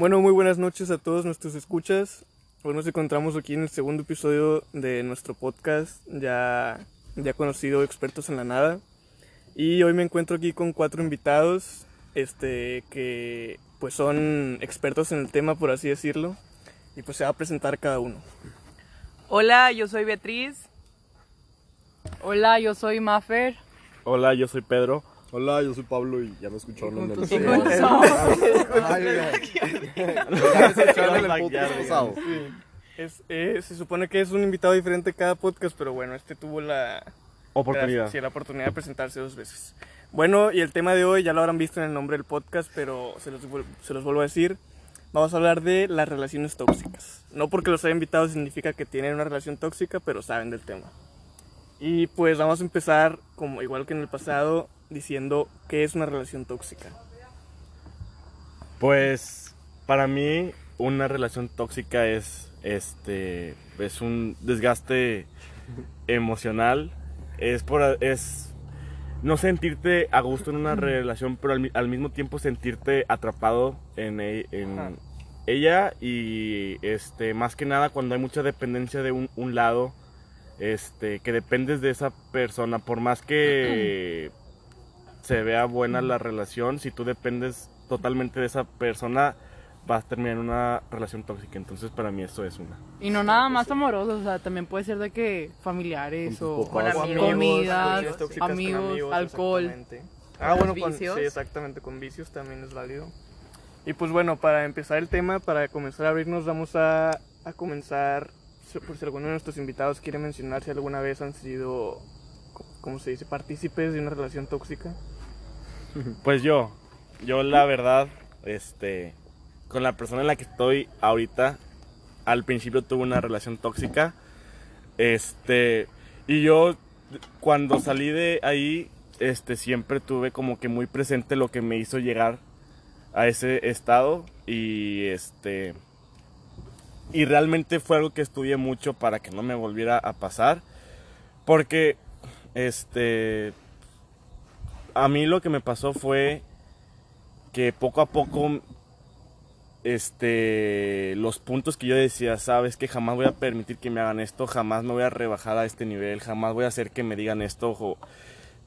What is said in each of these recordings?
Bueno, muy buenas noches a todos nuestros escuchas. Hoy nos encontramos aquí en el segundo episodio de nuestro podcast, ya, ya conocido Expertos en la Nada. Y hoy me encuentro aquí con cuatro invitados, este, que pues son expertos en el tema, por así decirlo. Y pues se va a presentar cada uno. Hola, yo soy Beatriz. Hola, yo soy Maffer. Hola, yo soy Pedro. Hola, yo soy Pablo y ya me escucharon en el podcast. somos- Ay, ya. Ya me escucharon en el podcast pasado. Es, eh, se supone que es un invitado diferente cada podcast, pero bueno, este tuvo la, Oportunidad. Sí, la oportunidad de presentarse dos veces. Bueno, y el tema de hoy ya lo habrán visto en el nombre del podcast, pero se los, se los vuelvo a decir. Vamos a hablar de las relaciones tóxicas. No porque los haya invitado significa que tienen una relación tóxica, pero saben del tema. Y pues vamos a empezar, como igual que en el pasado, diciendo qué es una relación tóxica. Pues para mí una relación tóxica es este es un desgaste emocional, es por es no sentirte a gusto en una relación, pero al, mi- al mismo tiempo sentirte atrapado en, e- en ella. Y este más que nada cuando hay mucha dependencia de un, un lado, este que dependes de esa persona, por más que se vea buena la relación, si tú dependes totalmente de esa persona, vas a terminar en una relación tóxica. Entonces, para mí, eso es una. Y no nada más amoroso, o sea, también puede ser de que familiares Con o papás. O amigos, comidas, con amigos, alcohol. Ah, bueno, con, vicios. sí, exactamente, con vicios también es válido. Y pues bueno, para empezar el tema, para comenzar a abrirnos, vamos a, a comenzar, por si alguno de nuestros invitados quiere mencionar si alguna vez han sido, co- ¿cómo se dice?, partícipes de una relación tóxica. Pues yo, yo la verdad, este, con la persona en la que estoy ahorita, al principio tuve una relación tóxica. Este, y yo cuando salí de ahí, este, siempre tuve como que muy presente lo que me hizo llegar a ese estado y este y realmente fue algo que estudié mucho para que no me volviera a pasar porque este a mí lo que me pasó fue que poco a poco este los puntos que yo decía, sabes que jamás voy a permitir que me hagan esto, jamás me voy a rebajar a este nivel, jamás voy a hacer que me digan esto, o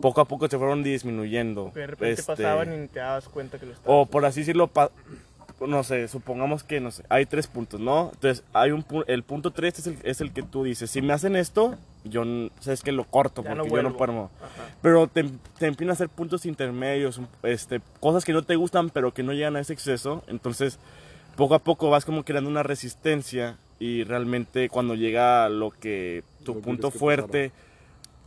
poco a poco se fueron disminuyendo. De repente Este, pasaban y ni te dabas cuenta que lo estabas o por así decirlo, no sé, supongamos que no sé, hay tres puntos, ¿no? Entonces, hay un pu- el punto tres es el, es el que tú dices, si me hacen esto, yo sabes que lo corto Ya porque no yo no puedo. Ajá. Pero te, te empiezan a hacer puntos intermedios, este, cosas que no te gustan, pero que no llegan a ese exceso. Entonces, poco a poco vas como creando una resistencia y realmente cuando llega lo que tu Lo punto que fuerte,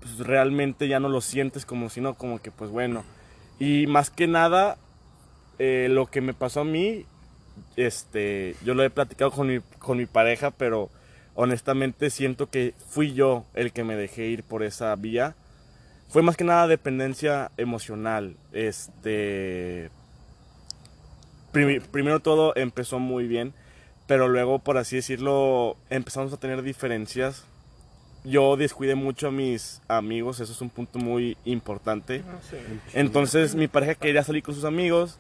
pues realmente ya no lo sientes como si no, como que pues bueno. Y más que nada, eh, lo que me pasó a mí, este, yo lo he platicado con mi, con mi pareja, pero honestamente siento que fui yo el que me dejé ir por esa vía. Fue más que nada dependencia emocional. Este, Prim- primero todo empezó muy bien, pero luego, por así decirlo, empezamos a tener diferencias. Yo descuidé mucho a mis amigos, eso es un punto muy importante. Ah. Entonces mi pareja quería salir con sus amigos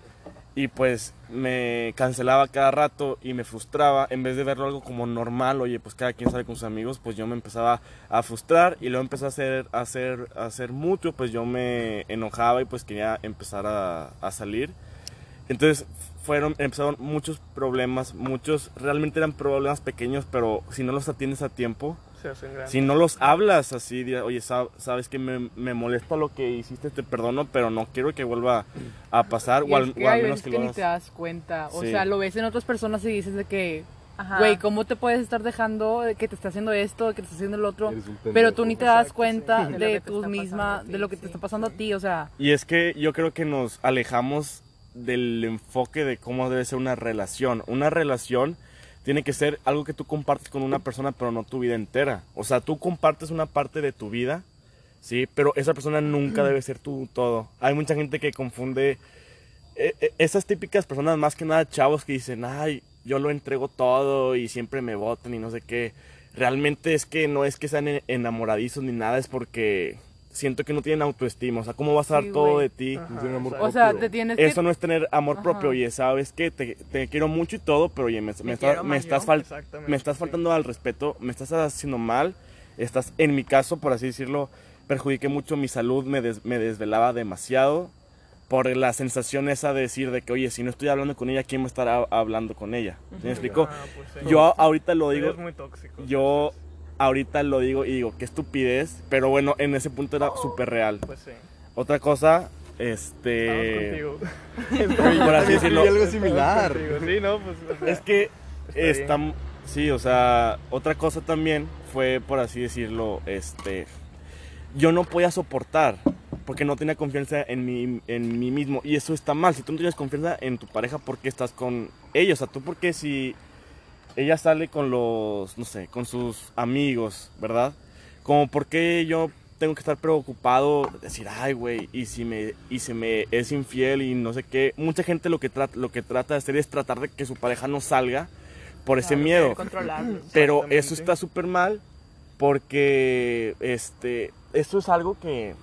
y pues me cancelaba cada rato y me frustraba. En vez de verlo algo como normal, oye, pues cada quien sale con sus amigos, pues yo me empezaba a frustrar y luego empezó a hacer, a hacer, a hacer mutuo, pues yo me enojaba y pues quería empezar a, a salir. Entonces fueron, empezaron muchos problemas, muchos, realmente eran problemas pequeños, pero si no los atiendes a tiempo, Se hacen grandes. si no los hablas así, de, oye, sab- sabes que me, me molesta lo que hiciste, te perdono, pero no quiero que vuelva a pasar, Y o es al, que o al menos que que lo ni hagas. te das cuenta. O Sí. sea, lo ves en otras personas y dices de que, Ajá. güey, ¿cómo te puedes estar dejando de que te está haciendo esto, de que te está haciendo el otro? Pero tú ni te das Exacto, cuenta sí. De lo de que te tú misma, ti, de lo que te sí. está pasando a ti, o sea, Y es que yo creo que nos alejamos del enfoque de cómo debe ser una relación. Una relación tiene que ser algo que tú compartes con una persona, pero no tu vida entera. O sea, tú compartes una parte de tu vida, ¿sí? Pero esa persona nunca debe ser tu todo. Hay mucha gente que confunde eh, eh, esas típicas personas, más que nada chavos que dicen, ay, yo lo entrego todo y siempre me votan y no sé qué. Realmente es que no es que sean en- enamoradizos ni nada, es porque siento que no tienen autoestima. O sea, ¿cómo vas a dar Sí, todo de ti? Ajá, No tiene amor. O sea, propio. te tienes que... Eso no es tener amor propio, Ajá. oye, ¿sabes qué? Te, te quiero mucho y todo, pero oye, me, me, Me está- me estás, fal- me estás sí. faltando al respeto, me estás haciendo mal, estás, en mi caso, por así decirlo, perjudiqué mucho mi salud, me, des- me desvelaba demasiado por la sensación esa de decir de que, oye, si no estoy hablando con ella, ¿quién va a estar a- hablando con ella? ¿Sí me explico? Ah, pues sí. Yo ahorita lo digo, Eres muy tóxico. yo ahorita lo digo y digo, qué estupidez, pero bueno, en ese punto era súper real. Pues sí. Otra cosa, este... contigo. Por así decirlo. Algo similar. contigo. Sí, no, pues. o sea, Es que Está sí, o sea, otra cosa también fue, por así decirlo, este, yo no podía soportar porque no tenía confianza en mí, en mí mismo y eso está mal. Si tú no tienes confianza en tu pareja, ¿por qué estás con ella? O sea, tú porque si ella sale con los, no sé, con sus amigos, ¿verdad? Como por qué yo tengo que estar preocupado, decir, ay, güey, y si me, y si me es infiel y no sé qué. Mucha gente lo que trata, lo que trata de hacer es tratar de que su pareja no salga por ese Claro, miedo. Pero eso está súper mal porque este, esto es algo que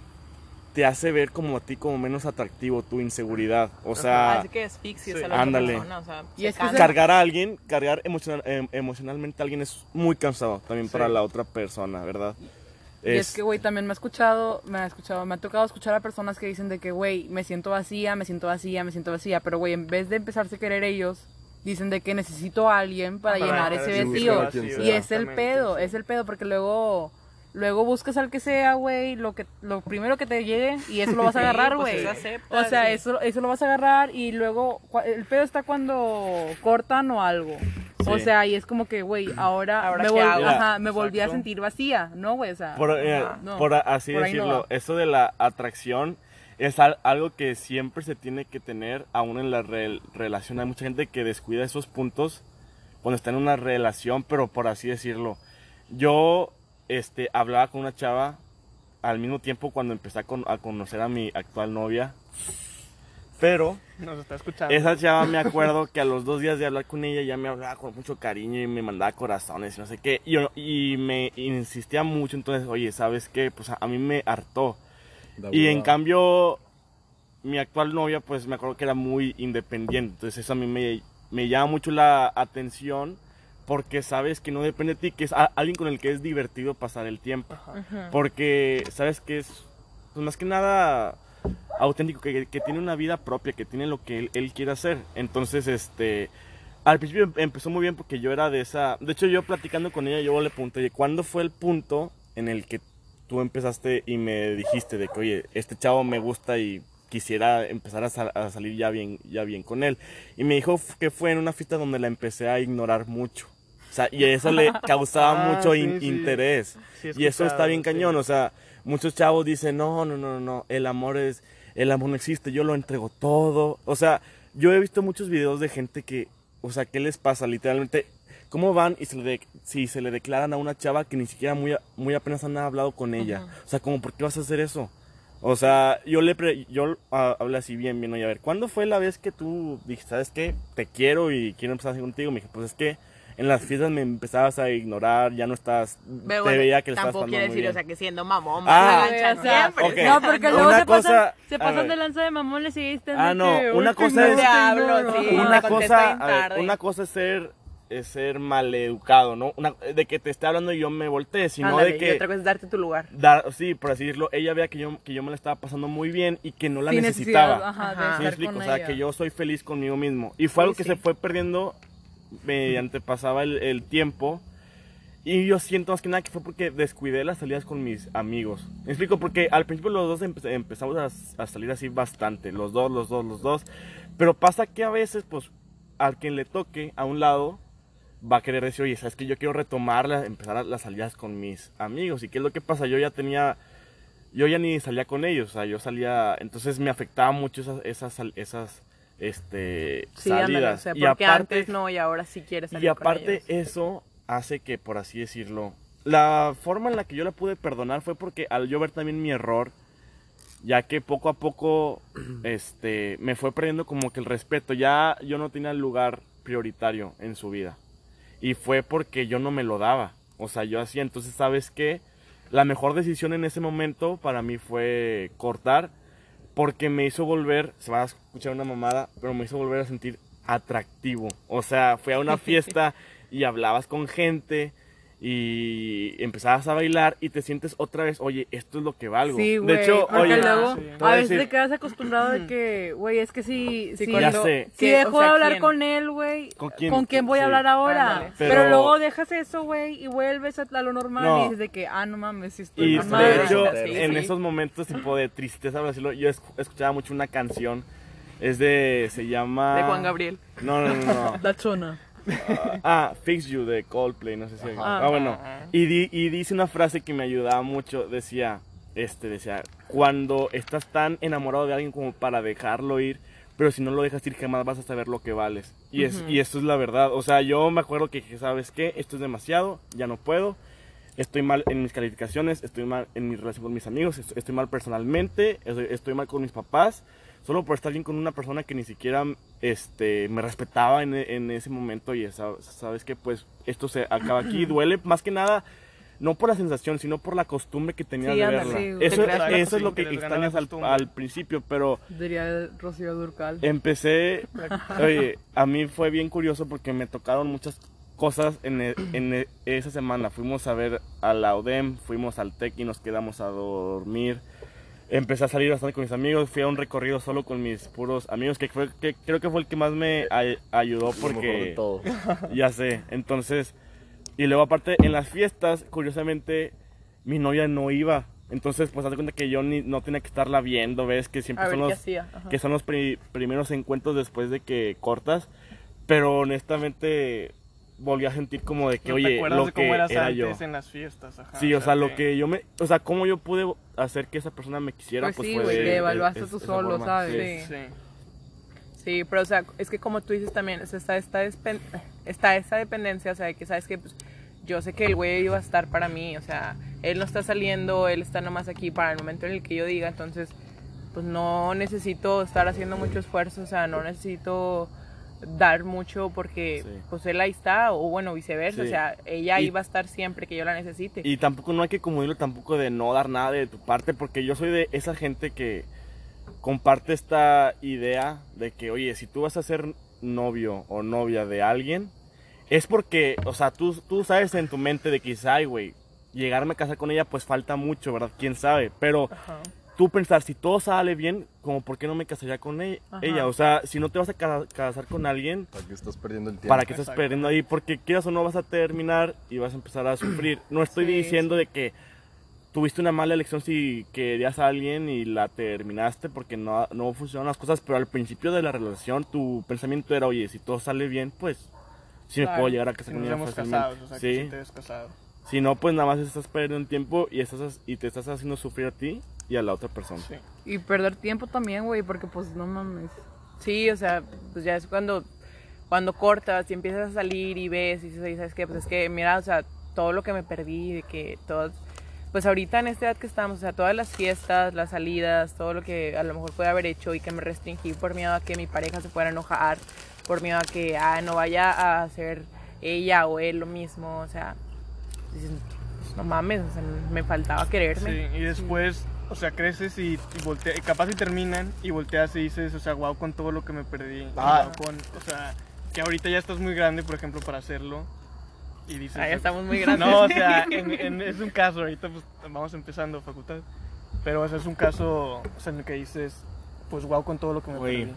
te hace ver como a ti como menos atractivo, tu inseguridad. O sea, Así que asfixias Sí. a la otra Ándale. persona, o sea, Y se es que cansa. se- cargar a alguien, cargar emocional, em- emocionalmente a alguien es muy cansado también para la otra persona, ¿verdad? Y es que, güey, también me ha escuchado, me ha escuchado, me ha tocado escuchar a personas que dicen de que, güey, me siento vacía, me siento vacía, me siento vacía, pero, güey, en vez de empezarse a querer ellos, dicen de que necesito a alguien para Para llenar ese vacío. Y es el pedo, sí. es el pedo, porque luego, luego buscas al que sea, güey, lo que, lo primero que te llegue y eso lo vas a agarrar, pues, güey. o sea, sí. eso, eso lo vas a agarrar y luego, el pedo está cuando cortan o algo. O sea, y es como que, güey, ahora, ¿Ahora me, vol- ajá, me volví a sentir vacía, ¿no, güey? O sea, por, eh, no, por así por ahí no decirlo, eso de la atracción es al- algo que siempre se tiene que tener aún en la re- relación. Hay mucha gente que descuida esos puntos cuando está en una relación, pero por así decirlo. Yo este, hablaba con una chava al mismo tiempo cuando empecé a, con- a conocer a mi actual novia, pero Nos está escuchando. esa chava me acuerdo que a los dos días de hablar con ella ya me hablaba con mucho cariño y me mandaba corazones y no sé qué. Y, yo- y me insistía mucho, entonces, oye, ¿sabes qué? Pues a, a mí me hartó. Y en cambio, mi actual novia, pues me acuerdo que era muy independiente. Entonces eso a mí me, me llama mucho la atención porque sabes que no depende de ti, que es a- alguien con el que es divertido pasar el tiempo. Ajá. Porque sabes que es, pues más que nada auténtico, que, que tiene una vida propia, que tiene lo que él, él quiere hacer. Entonces, este, al principio em- empezó muy bien porque yo era de esa, de hecho yo platicando con ella, yo le pregunté, oye, ¿cuándo fue el punto en el que tú empezaste y me dijiste de que, oye, este chavo me gusta y quisiera empezar a, sal- a salir ya bien, ya bien con él? Y me dijo que fue en una fiesta donde la empecé a ignorar mucho. O sea, y eso le causaba Ah, mucho sí, in- sí. interés. Sí, y eso está bien cañón, o sea, muchos chavos dicen, no, no, no, no, el amor es, el amor no existe, yo lo entrego todo. O sea, yo he visto muchos videos de gente que, o sea, ¿qué les pasa? Literalmente, ¿cómo van y se le, de- si se le declaran a una chava que ni siquiera muy, a- muy apenas han hablado con ella? O sea, como, ¿por qué vas a hacer eso? O sea, yo le pre- yo ah, hablé así bien, bien, oye, a ver, ¿cuándo fue la vez que tú dijiste, sabes qué, te quiero y quiero empezar así contigo? Me dije, pues es que en las fiestas me empezabas a ignorar, ya no estás, Pero te bueno, veía que le estabas tampoco quiere decir, bien. o sea, que siendo mamón, Ah, enganchar o sea, siempre. ok. No, porque luego Una se pasan, cosa- se pasan de lanza de mamón, le seguís Ah, no, una cosa es- Te hablo, sí. una me cosa, ver, una cosa es ser es ser maleducado, ¿no? Una- de que te esté hablando y yo me volteé, sino Ándale, de y que otra cosa es darte tu lugar. dar, sí, por así decirlo, ella vea que yo que yo me la estaba pasando muy bien y que no la Sin necesitaba. ajá, de. ¿Sí me explico? con O sea, ella. que yo soy feliz conmigo mismo. Y fue Sí, algo que sí. se fue perdiendo mediante pasaba el, tiempo. Y yo siento más que nada que fue porque descuidé las salidas con mis amigos. Me explico, porque al principio los dos empe- empezamos a, salir así bastante. Los dos, los dos, los dos. Pero pasa que a veces, pues, al quien le toque a un lado, va a querer decir, oye, ¿sabes que Yo quiero retomar, la- empezar las salidas con mis amigos. ¿Y qué es lo que pasa? Yo ya tenía yo ya ni salía con ellos, o sea, yo salía, entonces me afectaba mucho esas, esas, esas, este, Sí, salidas. o sea, y porque aparte, antes no y ahora sí quieres salir y con aparte ellos. eso hace que, por así decirlo, la forma en la que yo la pude perdonar fue porque al yo ver también mi error, ya que poco a poco, este, me fue perdiendo como que el respeto, ya yo no tenía el lugar prioritario en su vida. Y fue porque yo no me lo daba. O sea, yo hacía, entonces, ¿sabes qué? la mejor decisión en ese momento para mí fue cortar porque me hizo volver, se va a escuchar una mamada, pero me hizo volver a sentir atractivo. O sea, fui a una fiesta y hablabas con gente y empezabas a bailar y te sientes otra vez, oye, esto es lo que valgo. Sí, güey. de hecho, porque oye, luego sí. a veces decir- te quedas acostumbrado de que, güey, es que si, Sí, si, cuando- sé. si dejo o sea, de hablar ¿quién? con él, güey, ¿Con ¿con quién? voy a hablar ahora? Pero, Pero- luego dejas eso, güey, y vuelves a, lo normal No. y dices de que, ah, no mames, sí estoy Y mal. madre, de hecho, sí, en sí. esos momentos tipo de tristeza, por decirlo, yo esc- escuchaba mucho una canción. Es de. Se llama. De Juan Gabriel. No, no, no. no. La chona. Ah, Fix You de Coldplay, no sé si. Ah, bueno. Y, di- y dice una frase que me ayudaba mucho. Decía, este, decía, cuando estás tan enamorado de alguien como para dejarlo ir, pero si no lo dejas ir jamás vas a saber lo que vales. Y, es, y esto es la verdad. O sea, yo me acuerdo que ¿sabes qué? Esto es demasiado, ya no puedo. Estoy mal en mis calificaciones, estoy mal en mi relación con mis amigos, est- estoy mal personalmente, estoy, estoy mal con mis papás, solo por estar bien con una persona que ni siquiera este, me respetaba en, en ese momento y esa- sabes que pues esto se acaba aquí, duele más que nada no por la sensación, sino por la costumbre que tenía Sí, de verla. Sí, eso, eso es lo que extrañas al, principio, pero Diría Rocío Durcal. empecé, oye, a mí fue bien curioso porque me tocaron muchas cosas en, e- en e- esa semana. Fuimos a ver a la ODEM, fuimos al TEC y nos quedamos a dormir. Empecé a salir bastante con mis amigos, fui a un recorrido solo con mis puros amigos, que, fue, que creo que fue el que más me ay- ayudó Lo mejor de porque... todo. Ya sé, entonces... Y luego aparte, en las fiestas, curiosamente, mi novia no iba. Entonces, pues, haz de cuenta que yo ni, no tenía que estarla viendo, ves que siempre A son los que son los pri- primeros encuentros después de que cortas. Pero honestamente volví a sentir como de que, ¿No te oye, acuerdas lo de que cómo eras era antes yo. en las fiestas? Ajá, Sí, o sea, lo que yo me, o sea, cómo yo pude hacer que esa persona me quisiera, Pues pues, sí, fue güey, te evaluaste de- tú solo, forma, ¿sabes? sí. Sí. Sí. Pero o sea, es que como tú dices también, o sea, está, esta está esa dependencia, o sea, de que sabes que pues, yo sé que el güey iba a estar para mí, o sea, él no está saliendo, él está nomás aquí para el momento en el que yo diga, entonces, pues no necesito estar haciendo mucho esfuerzo, o sea, no necesito dar mucho porque Sí. pues él ahí está, o bueno, viceversa, Sí. o sea, ella Y- iba a estar siempre que yo la necesite. Y tampoco no hay que confundirlo tampoco de no dar nada de tu parte, porque yo soy de esa gente que comparte esta idea de que, oye, si tú vas a ser novio o novia de alguien, es porque, o sea, tú, tú sabes en tu mente de que, ay, güey, llegarme a casar con ella, pues falta mucho, ¿verdad? ¿Quién sabe? Pero Ajá. Tú pensar, si todo sale bien, como, ¿por qué no me casaría con e- Ajá. ella? O sea, si no te vas a ca- casar con alguien, ¿Para qué estás perdiendo el tiempo? ¿Para qué estás Exacto. perdiendo ahí? Porque quieras o no vas a terminar y vas a empezar a sufrir. No estoy Sí, diciendo de que tuviste una mala elección si querías a alguien y la terminaste porque no, no funcionaron las cosas, pero al principio de la relación tu pensamiento era, oye, si todo sale bien, pues sí me puedo llegar a casar con ella fácilmente. casados, o sea, que sí. te casado. Si no, pues nada más estás perdiendo tiempo y, estás, y te estás haciendo sufrir a ti y a la otra persona. Sí. Y perder tiempo también, güey, porque pues no mames. Sí, o sea, pues ya es cuando, cuando cortas y empiezas a salir y ves y dices, "Oye, ¿sabes qué? Pues es que, mira, o sea, todo lo que me perdí, de que todos, pues ahorita en esta edad que estamos, o sea, todas las fiestas, las salidas, todo lo que a lo mejor puede haber hecho y que me restringí por miedo a que mi pareja se fuera a enojar, por miedo a que, ah, no vaya a hacer ella o él lo mismo, o sea, dices, pues, no mames, o sea, me faltaba quererme. Sí, y después, o sea, creces y, y voltea- y capaz y terminan y volteas y dices, o sea, wow, con todo lo que me perdí. Ah. guau, con, o sea, que ahorita ya estás muy grande, por ejemplo, para hacerlo. Y dices, Ah, ya estamos muy grandes. No, o sea, en- en- es un caso, ahorita pues vamos empezando facultad. Pero o sea, es un caso o sea, en el que dices, pues wow, con todo lo que me Güey. perdí.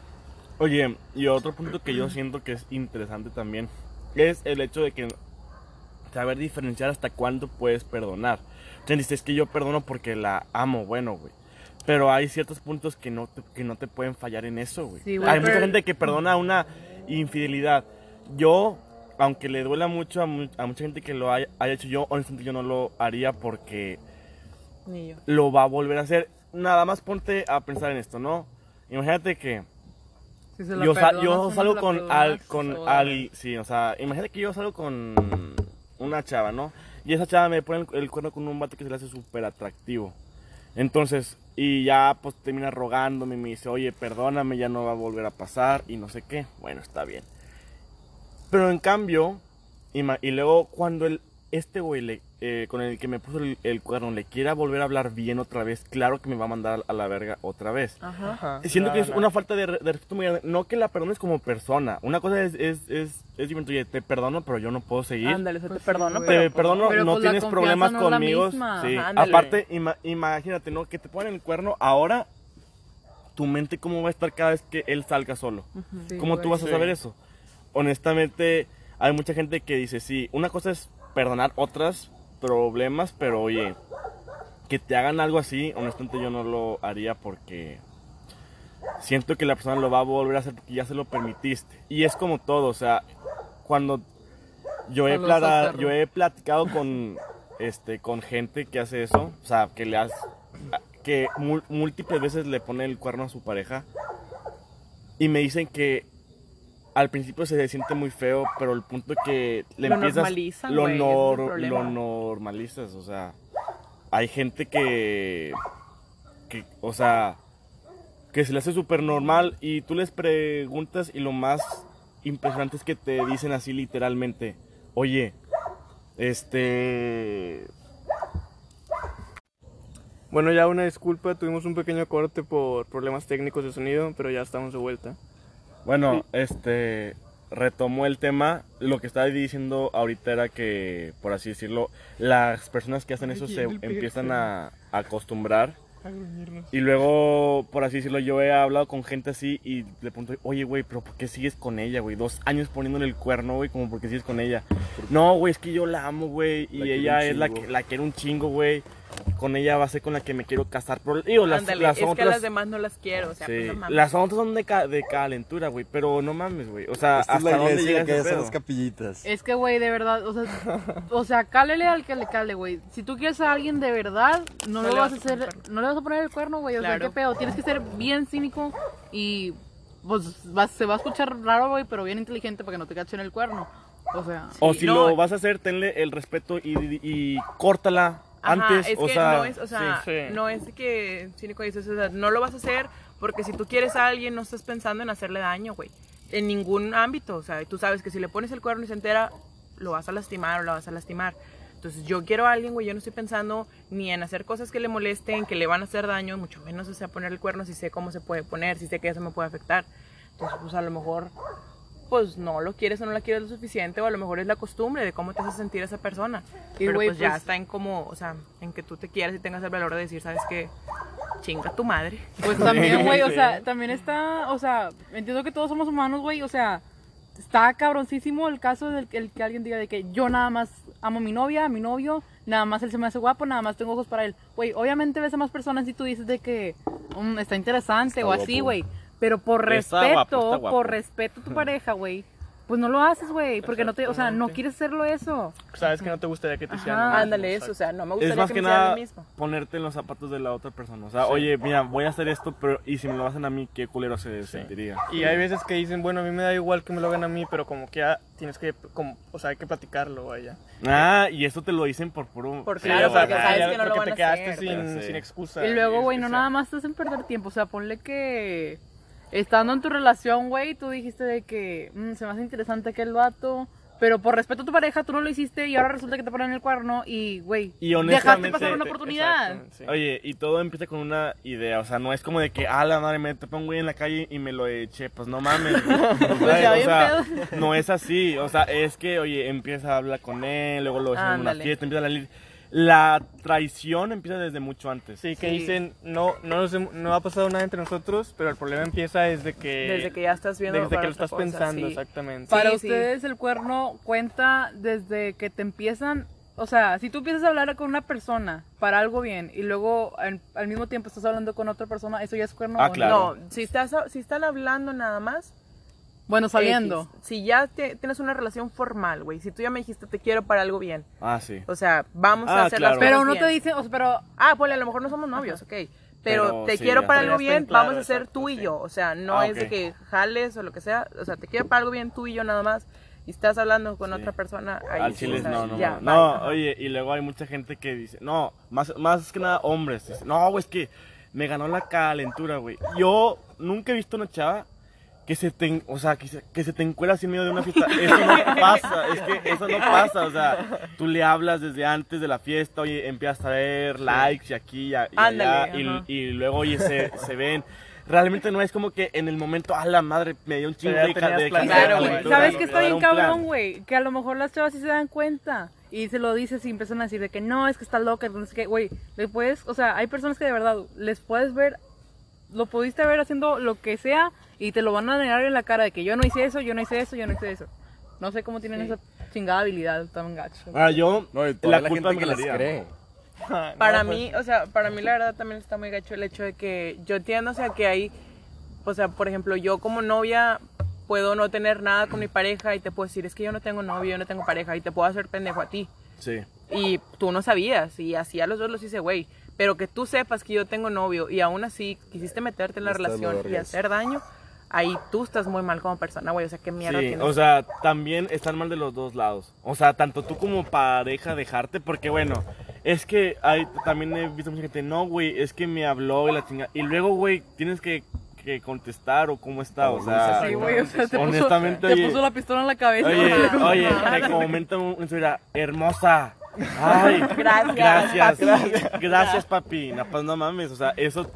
Oye, y otro punto que yo siento que es interesante también es el hecho de que saber diferenciar hasta cuándo puedes perdonar. Sea, dices que yo perdono porque la amo, bueno, güey. Pero hay ciertos puntos que no te, que no te pueden fallar en eso, güey. Sí, hay mucha gente que perdona una infidelidad. Yo, aunque le duela mucho a, mu- a mucha gente que lo haya, haya hecho, yo honestamente yo no lo haría porque Ni yo. lo va a volver a hacer. Nada más ponte a pensar en esto, ¿no? Imagínate que Si se yo, perdonas, yo ¿cómo salgo la con al, con al, sí, o sea, imagínate que yo salgo con una chava, ¿no? Y esa chava me pone el, cuerno con un vato que se le hace súper atractivo. Entonces, y ya pues termina rogándome y me dice, oye, perdóname, ya no va a volver a pasar y no sé qué. Bueno, está bien. Pero en cambio, y, y luego cuando el, este güey le eh, con el que me puso el, el cuerno le quiera volver a hablar bien otra vez, claro que me va a mandar a la verga otra vez. Ajá. Ajá, Siento que es claro. una falta de, re- de respeto muy grande. No que la perdones como persona. Una cosa es, es, es, es. Oye, te perdono, pero yo no puedo seguir. Ándale, o sea, Pues te perdono, te pero... perdono, Pero, no pues, tienes problemas no es la conmigo. misma. Sí. Aparte, ima- imagínate, ¿no? Que te ponen el cuerno ahora. Tu mente, ¿cómo va a estar cada vez que él salga solo? Sí, ¿Cómo tú güey. vas a Sí. saber eso? Honestamente, hay mucha gente que dice, sí, una cosa es perdonar otros problemas, pero oye, que te hagan algo así, honestamente yo no lo haría porque siento que la persona lo va a volver a hacer porque ya se lo permitiste. Y es como todo, o sea, cuando yo he, plata- yo he platicado con, este, con gente que hace eso, o sea, que le has, que mú- múltiples veces le pone el cuerno a su pareja y me dicen que al principio se siente muy feo, pero el punto es que le Lo empiezas normalizan, lo, nor- lo normalizas, o sea, hay gente que que o sea, que se le hace súper normal y tú les preguntas y lo más impresionante es que te dicen así literalmente, "Oye, este Bueno, ya una disculpa, tuvimos un pequeño corte por problemas técnicos de sonido, pero ya estamos de vuelta. Bueno, este retomó el tema. Lo que estaba diciendo ahorita era que, por así decirlo, las personas que hacen eso se empiezan a, a acostumbrar. Y luego, por así decirlo, yo he hablado con gente así y le pregunto, oye, güey, pero ¿por qué sigues con ella, güey? Dos años poniéndole el cuerno, güey, como porque sigues con ella. No, güey, es que yo la amo, güey, y ella es la que la quiero un chingo, güey. Con ella va a ser con la que me quiero casar. Pero, digo, las, Ándale, las es que a las demás no las quiero, o sea, Sí, pues no mames. las otras son de, ca- de calentura, güey, pero no mames, güey. O sea, Esta es ¿hasta la dónde llega que ese las capillitas. Es que, güey, de verdad, o sea, o sea, cálele al que le cale, güey. Si tú quieres a alguien de verdad, no, No lo le vas a vas a poner hacer, el cuerno. no le vas a poner el cuerno, güey. O sea, qué pedo. Tienes que ser bien cínico y, pues, va- se va a escuchar raro, güey, pero bien inteligente para que no te cachen el cuerno. O sea, O Sí, si no. lo vas a hacer, tenle el respeto y, y- y córtala antes, es o que sea... no es, o sea, sí, sí. no es de que cínico dices, o sea, no lo vas a hacer porque si tú quieres a alguien no estás pensando en hacerle daño, güey. En ningún ámbito, o sea, tú sabes que si le pones el cuerno y se entera, lo vas a lastimar o la vas a lastimar. Entonces, yo quiero a alguien, güey, yo no estoy pensando ni en hacer cosas que le molesten, que le van a hacer daño, mucho menos o sea, poner el cuerno si sé cómo se puede poner, si sé que eso me puede afectar. Entonces, pues a lo mejor pues no lo quieres o no la quieres lo suficiente o a lo mejor es la costumbre de cómo te hace sentir esa persona. Y, Pero pues, ya pues- está en como, o sea, en que tú te quieras y tengas el valor de decir, ¿sabes qué? Chinga tu madre. Pues también, güey, o sea, también está, o sea, entiendo que todos somos humanos, güey, o sea, está cabroncísimo el caso del que, el que alguien diga de que yo nada más amo a mi novia, a mi novio, nada más él se me hace guapo, nada más tengo ojos para él. Güey, obviamente ves a más personas y tú dices de que "Mm, está interesante Está o así, guapo. güey, pero por Está respeto, guapo, está guapo. por respeto a tu pareja, güey, pues no lo haces, güey, porque no te, o sea, no quieres hacerlo eso. Sabes que no te gustaría que te hicieran lo mismo, Ándale, eso, o sea, no me gustaría Es más que, que me hicieran nada lo mismo. ponerte en los zapatos de la otra persona. O sea, oye, mira, voy a hacer esto, pero y si me lo hacen a mí, qué culero se sentiría. Y hay veces que dicen, bueno, a mí me da igual que me lo hagan a mí, pero como que ya tienes que, como, o sea, hay que platicarlo, vaya. Ah, y esto te lo dicen por puro. Por Sí, claro, o sea, porque sabes ya- que no lo porque van te a quedaste hacer. sin, Ya sé. sin excusa. Y luego, güey, no nada más te hacen perder tiempo. O sea, ponle que estando en tu relación, güey, tú dijiste de que "Mm, se me hace interesante aquel vato. Pero por respeto a tu pareja, tú no lo hiciste y ahora resulta que te ponen el cuerno y, güey, Y dejaste pasar una oportunidad. Exacto, sí. Oye, y todo empieza con una idea, o sea, no es como de que, ah, la madre, me te pongo güey en la calle y me lo eché, pues no mames. ya o sea, no es así, o sea, es que, oye, empieza a hablar con él, luego lo ves en una fiesta, empieza a salir. La traición empieza desde mucho antes. Sí, que Sí. dicen, no, no, nos no ha pasado nada entre nosotros, pero el problema empieza desde que... Desde que ya estás viendo Desde que para lo estás cosa, pensando, sí. exactamente. Para Sí, ustedes el cuerno cuenta desde que te empiezan, o sea, si tú empiezas a hablar con una persona para algo bien y luego al, al mismo tiempo estás hablando con otra persona, eso ya es cuerno. Ah, o claro. No, si, estás, si están hablando nada más, Bueno, saliendo. X. Si ya te- tienes una relación formal, güey, si tú ya me dijiste te quiero para algo bien, Ah, sí. o sea, vamos Ah, a hacer claro. las Pero cosas no bien. te dicen, o sea, pero Ah, pues a lo mejor no somos novios, ok. Pero, Pero te sí, quiero ya. para Pero algo bien, claro, vamos a hacer exacto, tú y sí. yo. O sea, no Ah, es de que jales o lo que sea. O sea, te quiero para algo bien tú y yo nada más. Y estás hablando con Sí. otra persona. Ahí Al chile no, no, ya, no. No, ajá. oye, y luego hay mucha gente que dice, no, más, más que nada hombres. dice, no, güey, es que me ganó la calentura, güey. Yo nunca he visto una chava que se te, o sea, que se, que se te encuera así en medio de una fiesta. Eso no pasa, es que eso no pasa, o sea, tú le hablas desde antes de la fiesta, oye, empiezas a ver likes y aquí y, a- y Ándale, allá, y, y luego, oye, se, se ven. Realmente no es como que en el momento, a la madre, me dio un chingo de, de Claro, güey. ¿Sabes qué está bien cabrón, güey? Que a lo mejor las chavas sí se dan cuenta. Y se lo dices y empiezan a decir de que no, es que está loca, sé qué. Güey, le puedes, o sea, hay personas que de verdad les puedes ver, lo pudiste ver haciendo lo que sea y te lo van a negar en la cara de que yo no hice eso, yo no hice eso, yo no hice eso. No sé cómo tienen esa chingada habilidad tan gacho. Ahora yo, No, la la, culpa gente que me les cree. Para No, pues, mí, o sea, para mí la verdad también está muy gacho el hecho de que yo entiendo, o sea, que hay, o sea, por ejemplo, yo como novia puedo no tener nada con mi pareja y te puedo decir, es que yo no tengo novio, yo no tengo pareja y te puedo hacer pendejo a ti. Sí. Y tú no sabías y así a los dos los hice, güey. Pero que tú sepas que yo tengo novio y aún así quisiste meterte en la relación y hacer daño, ahí tú estás muy mal como persona, güey. O sea, qué mierda Sí, tienes. o sea, también están mal de los dos lados. O sea, tanto tú como pareja dejarte, porque bueno, es que hay, también he visto mucha gente, no, güey, es que me habló y la chinga. Y luego, güey, tienes que, que contestar o cómo está, o sea. Sí, güey, o sea, te puso, honestamente, te oye, puso la pistola en la cabeza. Oye, oye, me comenta un señora, hermosa. Ay, Gracias, gracias, papi. gracias, papi. No, pues no mames, o sea, eso.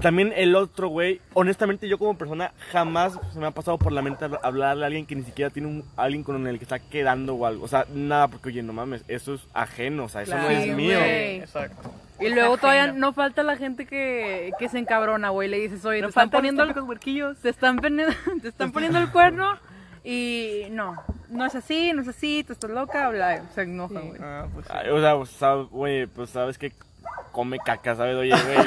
También el otro güey, honestamente yo como persona jamás se me ha pasado por la mente hablarle a alguien que ni siquiera tiene un alguien con el que está quedando o algo. O sea, nada, porque oye, no mames, eso es ajeno, o sea, eso no es mío. Exacto. Y luego todavía no falta la gente que, que se encabrona, güey. Le dices, oye, No te están poniendo los el, huerquillos. te están, poniendo- te están poniendo el cuerno y no, no es así, no es así, tú estás loca, bla, se enojan, güey. Ah, pues sí. O sea, pues, sab- güey, pues sabes que come caca, ¿sabes? Oye, güey,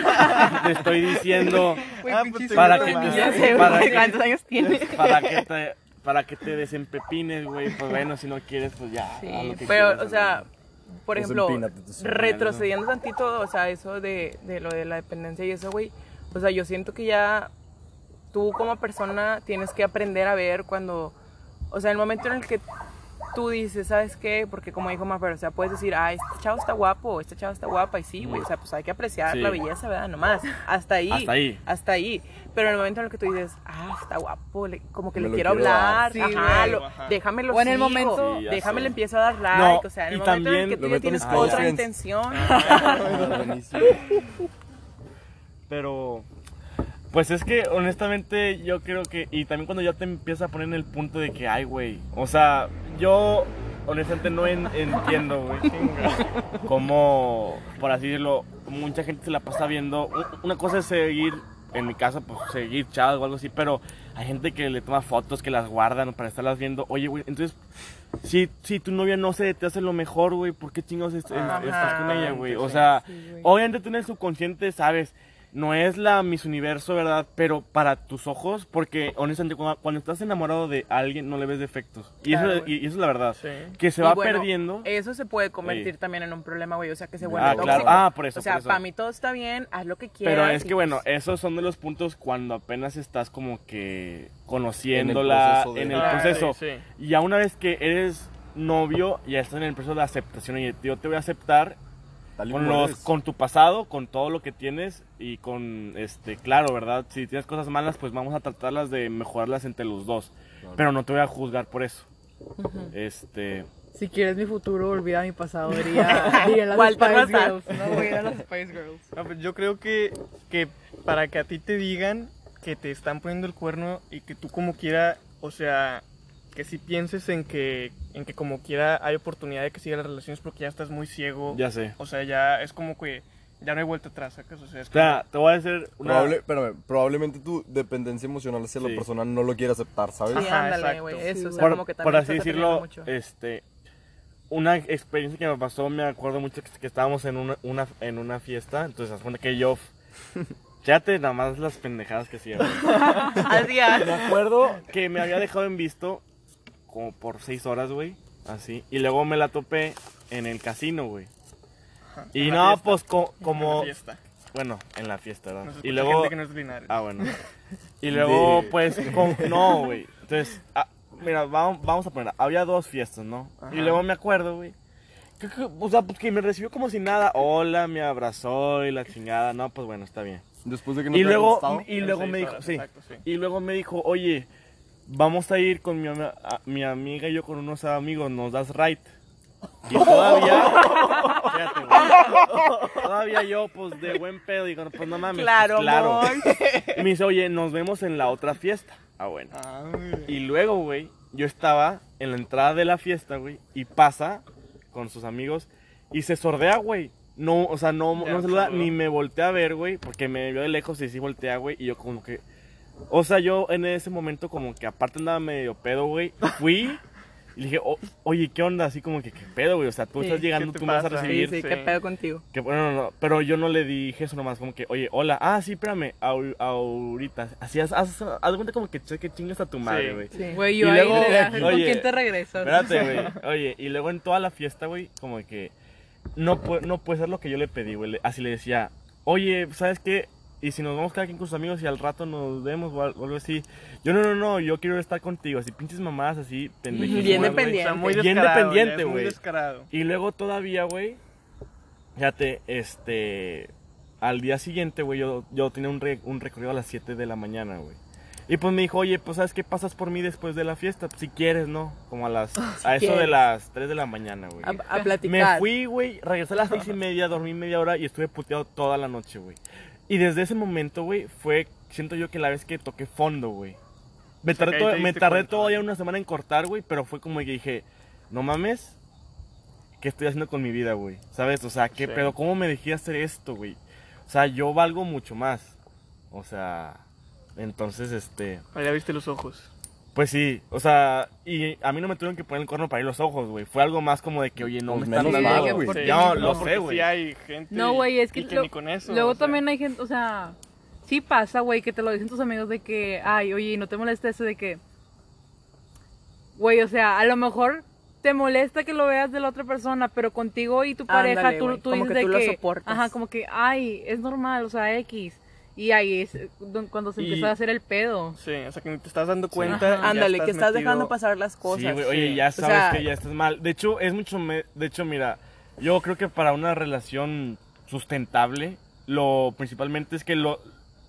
te estoy diciendo Ah, pues para que te, para que- ¿cuántos años tienes? para que te para que te desempepines, güey, pues bueno, si no quieres, pues ya. haz Sí, lo que pero, quieras, o sea, güey. por Pues ejemplo, retrocediendo tantito, o sea, eso de, de lo de la dependencia y eso, güey, o sea, yo siento que ya tú como persona tienes que aprender a ver cuando, o sea, el momento en el que tú dices, ¿sabes qué? Porque como dijo Mafer, o sea, puedes decir, ah, este chavo está guapo, este chavo está guapa, y sí, güey, o sea, pues hay que apreciar Sí. la belleza, ¿verdad? Nomás, hasta ahí. Hasta ahí. Hasta ahí. Pero en el momento en el que tú dices, ah, está guapo, le- como que Me le quiero hablar, Sí, ajá, lo- Ajá. déjamelo O en el sigo, momento- Sí, déjame sé. le empiezo a dar like, No, o sea, en el momento en el que tú ya tienes otra intención. Ah, buenísimo. Pero pues es que honestamente yo creo que y también cuando ya te empiezas a poner en el punto de que ay, güey, o sea, yo honestamente no en- entiendo, güey, cómo por así decirlo, mucha gente se la pasa viendo, una cosa es seguir en mi caso, pues seguir chavos o algo así, pero hay gente que le toma fotos, que las guardan para estarlas viendo. Oye, güey, entonces, si, si tu novia no se te hace lo mejor, güey, ¿por qué chingados estás con ella, güey? O sea, Sí, obviamente tú en el subconsciente sabes, no es la Miss Universo, ¿verdad? Pero para tus ojos, porque honestamente cuando, cuando estás enamorado de alguien no le ves defectos. Y, Claro, eso, y, y eso es la verdad. Sí. Que se Y va bueno, perdiendo. Eso se puede convertir Sí. también en un problema, güey, o sea, que se vuelve Ah, tóxico. claro. Ah, por eso, O sea, para mí todo está bien, haz lo que quieras. Pero es que bueno, pues, esos son de los puntos cuando apenas estás como que conociéndola proceso de- en el Ah, proceso. sí, sí. Y ya una vez que eres novio, ya estás en el proceso de aceptación. Y yo te voy a aceptar con, los, eres. con tu pasado, con todo lo que tienes y con, este, claro, ¿verdad? Si tienes cosas malas, pues vamos a tratarlas de mejorarlas entre los dos. Claro. Pero no te voy a juzgar por eso. Este, Si quieres mi futuro, olvida mi pasado, diría, diría las Spice. Girls. No, güey, eran las Spice Girls. No, pues yo creo que, que para que a ti te digan que te están poniendo el cuerno y que tú como quiera, o sea, que si pienses en que, en que como quiera hay oportunidad de que siga las relaciones porque ya estás muy ciego. ya sé. O sea, ya es como que ya no hay vuelta atrás, ¿sacas? O sea, es O como- sea, te voy a decir una... Probable- espérame, probablemente tu dependencia emocional hacia Sí. la persona no lo quiere aceptar, ¿sabes? Sí, Ajá, ándale, exacto. güey, eso, o sea, por, como que por también así se está perdiendo decirlo, mucho. este, una experiencia que me pasó, me acuerdo mucho que, que estábamos en una, una- en una fiesta, entonces cuenta que yo, fíjate nada más las pendejadas que hacía. Así es. Me acuerdo que me había dejado en visto como por seis horas, güey, así, y luego me la topé en el casino, güey. Y no, fiesta, pues co- en la como, fiesta. bueno, en la fiesta, ¿verdad? Nos y luego, gente que no es Linares. Ah, bueno. Y luego, pues, con- no, güey. Entonces, ah, mira, vamos, vamos a poner, había dos fiestas, ¿no? Ajá. Y luego me acuerdo, güey. que- que- O sea, pues que me recibió como si nada. Hola, me abrazó y la chingada. No, pues bueno, está bien. Después de que no Y te luego, gustado. y luego me dijo, horas, sí. exacto, sí. Y luego me dijo, oye, vamos a ir con mi, ama- a- mi amiga y yo con unos amigos, nos das right. Y todavía, fíjate, güey, todavía yo, pues de buen pedo, digo, pues no mames, Claro, pues, claro. amor. Y me dice, oye, nos vemos en la otra fiesta. Ah, bueno. Y luego, güey, yo estaba en la entrada de la fiesta, güey, y pasa con sus amigos y se sordea, güey. No, o sea, no, Ya, no saluda, ni me voltea a ver, güey, porque me vio de lejos y sí voltea, güey, y yo como que... O sea, yo en ese momento como que aparte andaba medio pedo, güey, fui y le dije, "O- oye, ¿qué onda? Así como que, ¿qué pedo, güey? O sea, tú Sí, estás llegando, ¿qué te tú me vas a pasa? Sí, recibir. sí, Sí. qué pedo contigo. Que bueno, no, no, pero yo no le dije eso nomás, como que, oye, hola, ah, sí, espérame, au- ahorita. Así, haz, haz, haz de cuenta como que, que chingas a tu madre, Sí. güey. Sí. Güey, Y yo ahí luego, le ¿con oye, quién te regreso? Espérate, güey. Oye, y luego en toda la fiesta, güey, como que no, pu- no puede ser lo que yo le pedí, güey. Le- Así le decía, oye, ¿sabes qué? Y si nos vamos cada quien con sus amigos y al rato nos vemos o al- o algo así. Yo, no, no, no, yo quiero estar contigo. Así, pinches mamadas, así, pendejísimas, Bien dependiente. Muy Bien descarado, dependiente, güey. Y luego todavía, güey, fíjate, este, al día siguiente, güey, yo, yo tenía un, re- un recorrido a las 7 de la mañana, güey. Y pues me dijo, oye, pues ¿sabes qué pasas por mí después de la fiesta? Si quieres, ¿no? Como a las, a eso de las 3 de la mañana, güey. A, a Me platicar. fui, güey, regresé a las seis y media, dormí media hora y estuve puteado toda la noche, güey. Y desde ese momento, güey, fue, siento yo que la vez que toqué fondo, güey. Me tardé, que ahí to- te me tardé cuenta, todavía una semana en cortar, güey, pero fue como que dije, no mames, ¿qué estoy haciendo con mi vida, güey? ¿Sabes? O sea, ¿qué Sí. pedo? ¿Cómo me dejé hacer esto, güey? O sea, yo valgo mucho más. O sea, entonces, este... Ahí ya viste los ojos. Pues sí, o sea, y a mí no me tuvieron que poner el cuerno para ir los ojos, güey. Fue algo más como de que, oye, no Pues me están dando... güey. Porque- No, no, lo sé, sí güey. hay gente. No, güey, es que, y lo- ni con eso. luego o sea, también hay gente, o sea, sí pasa, güey, que te lo dicen tus amigos de que, ay, oye, no te molesta eso de que, güey, o sea, a lo mejor te molesta que lo veas de la otra persona, pero contigo y tu pareja, Ándale, tú, tú como dices que de lo que, soportas. ajá, como que, ay, es normal, o sea, X. Y ahí es don- cuando se Y- empieza a hacer el pedo. Sí, o sea que ni te estás dando cuenta. Ándale, que estás metido- dejando pasar las cosas. Sí, güey, oye, ya O sabes sea, que ya estás mal. De hecho, es mucho. me- De hecho, mira, yo creo que para una relación sustentable, lo principalmente es que lo.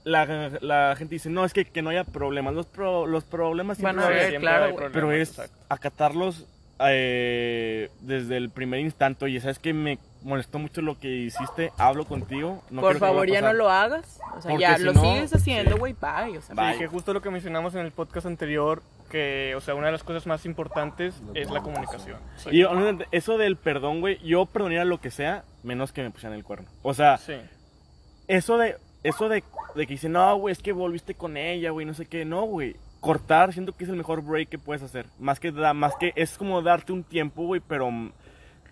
La, la gente dice, no, es que, que no haya problemas. Los, pro- los problemas siempre haber, haber, siempre claro, hay güey. pero problemas, es exacto. acatarlos eh, desde el primer instante. Oye, ¿sabes que Me molestó mucho lo que hiciste. Hablo contigo. No por quiero que vuelva favor, ya no pasar". lo hagas. O sea, Porque ya si lo no, sigues haciendo, sí. güey, bye. O sea, Bye. Sí, que justo lo que mencionamos en el podcast anterior, que, o sea, una de las cosas más importantes es la comunicación. Y eso del perdón, güey, yo perdonaría lo que sea, menos que me pusieran el cuerno. O sea, Sí. eso de eso de, de que dicen, no, güey, es que volviste con ella, güey, no sé qué. No, güey. Cortar, siento que es el mejor break que puedes hacer. Más que, da, más que es como darte un tiempo, güey, pero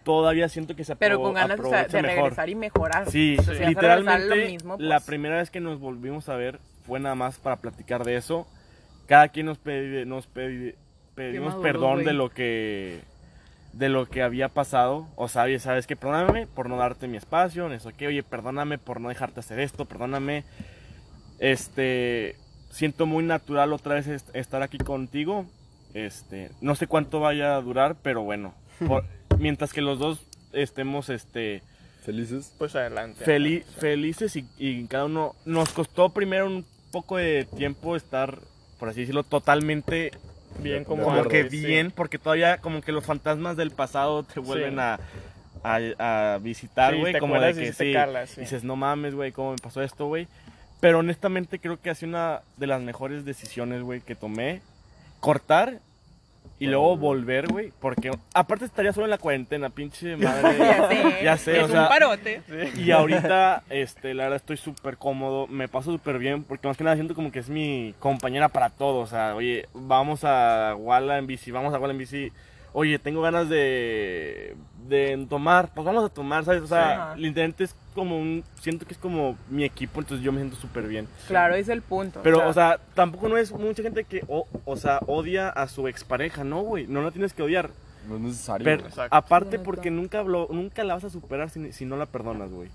todavía siento que se pero con ganas o sea, aprovecha de mejor. regresar y mejorar. Sí, O sea, literalmente lo mismo, pues, la primera vez que nos volvimos a ver fue nada más para platicar de eso. Cada quien nos, pedi- nos pedi- pedimos perdón de lo que de lo que había pasado. O sea, oye, sabes que perdóname por no darte mi espacio, en eso que, oye, perdóname por no dejarte hacer esto, perdóname. Este, siento muy natural otra vez est- estar aquí contigo. Este, no sé cuánto vaya a durar, pero bueno, por- mientras que los dos estemos este Felices. Pues adelante. Feli- adelante. felices y, y cada uno nos costó primero un poco de tiempo estar, por así decirlo, totalmente Bien como, como que sí. bien, porque todavía como que los fantasmas del pasado te vuelven Sí. a, a, a visitar, güey, como de acuerdas y que sí te sí, calas, sí. dices, no mames, güey, cómo me pasó esto, güey. Pero honestamente creo que ha sido una de las mejores decisiones, güey, que tomé. Cortar y luego volver, güey, porque aparte estaría solo en la cuarentena, pinche madre. Ya sé. Ya sé, es o sea, un parote. y ahorita, este, la verdad estoy súper cómodo, me paso súper bien, porque más que nada siento como que es mi compañera para todo, o sea, oye, vamos a Walla en bici, vamos a Walla en bici, oye, tengo ganas de, de tomar, pues vamos a tomar, ¿sabes? O sea, Sí. literalmente es como un, siento que es como mi equipo, entonces yo me siento súper bien. Claro, es el punto. Pero, o sea, tampoco no es mucha gente que, o, o sea, odia a su expareja, no, güey, no la tienes que odiar. No es necesario. Pero, aparte porque nunca, lo, nunca la vas a superar si, si no la perdonas, güey.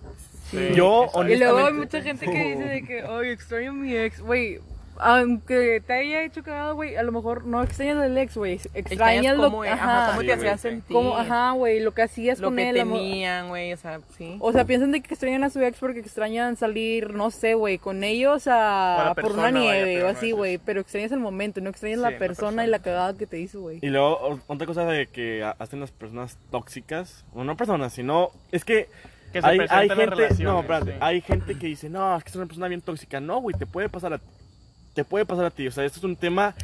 Sí, Yo, exacto. Y luego hay honestamente- mucha gente que dice de que, ay, extraño a mi ex. Güey, aunque te haya hecho cagado, güey, a lo mejor no extrañas al ex, güey. Extrañas lo cómo, que. ajá, cómo te güey, hacía sí. sentir. Como, ajá, güey, lo que hacías lo con que él. amor. tenían, güey, o sea, sí. O sea, piensan de que extrañan a su ex porque extrañan salir, no sé, güey, con ellos a, por una nieve o así, güey. Pero extrañas el momento, no extrañas Sí, la la persona y la cagada que te hizo, güey. Y luego, otra cosa de que ha- hacen las personas tóxicas, o no personas, sino, es que, Que se hay, presenta hay gente, no, espérate, sí. hay gente que dice, no, es que es una persona bien tóxica. No, güey, te puede pasar a te puede pasar a ti. O sea, esto es un tema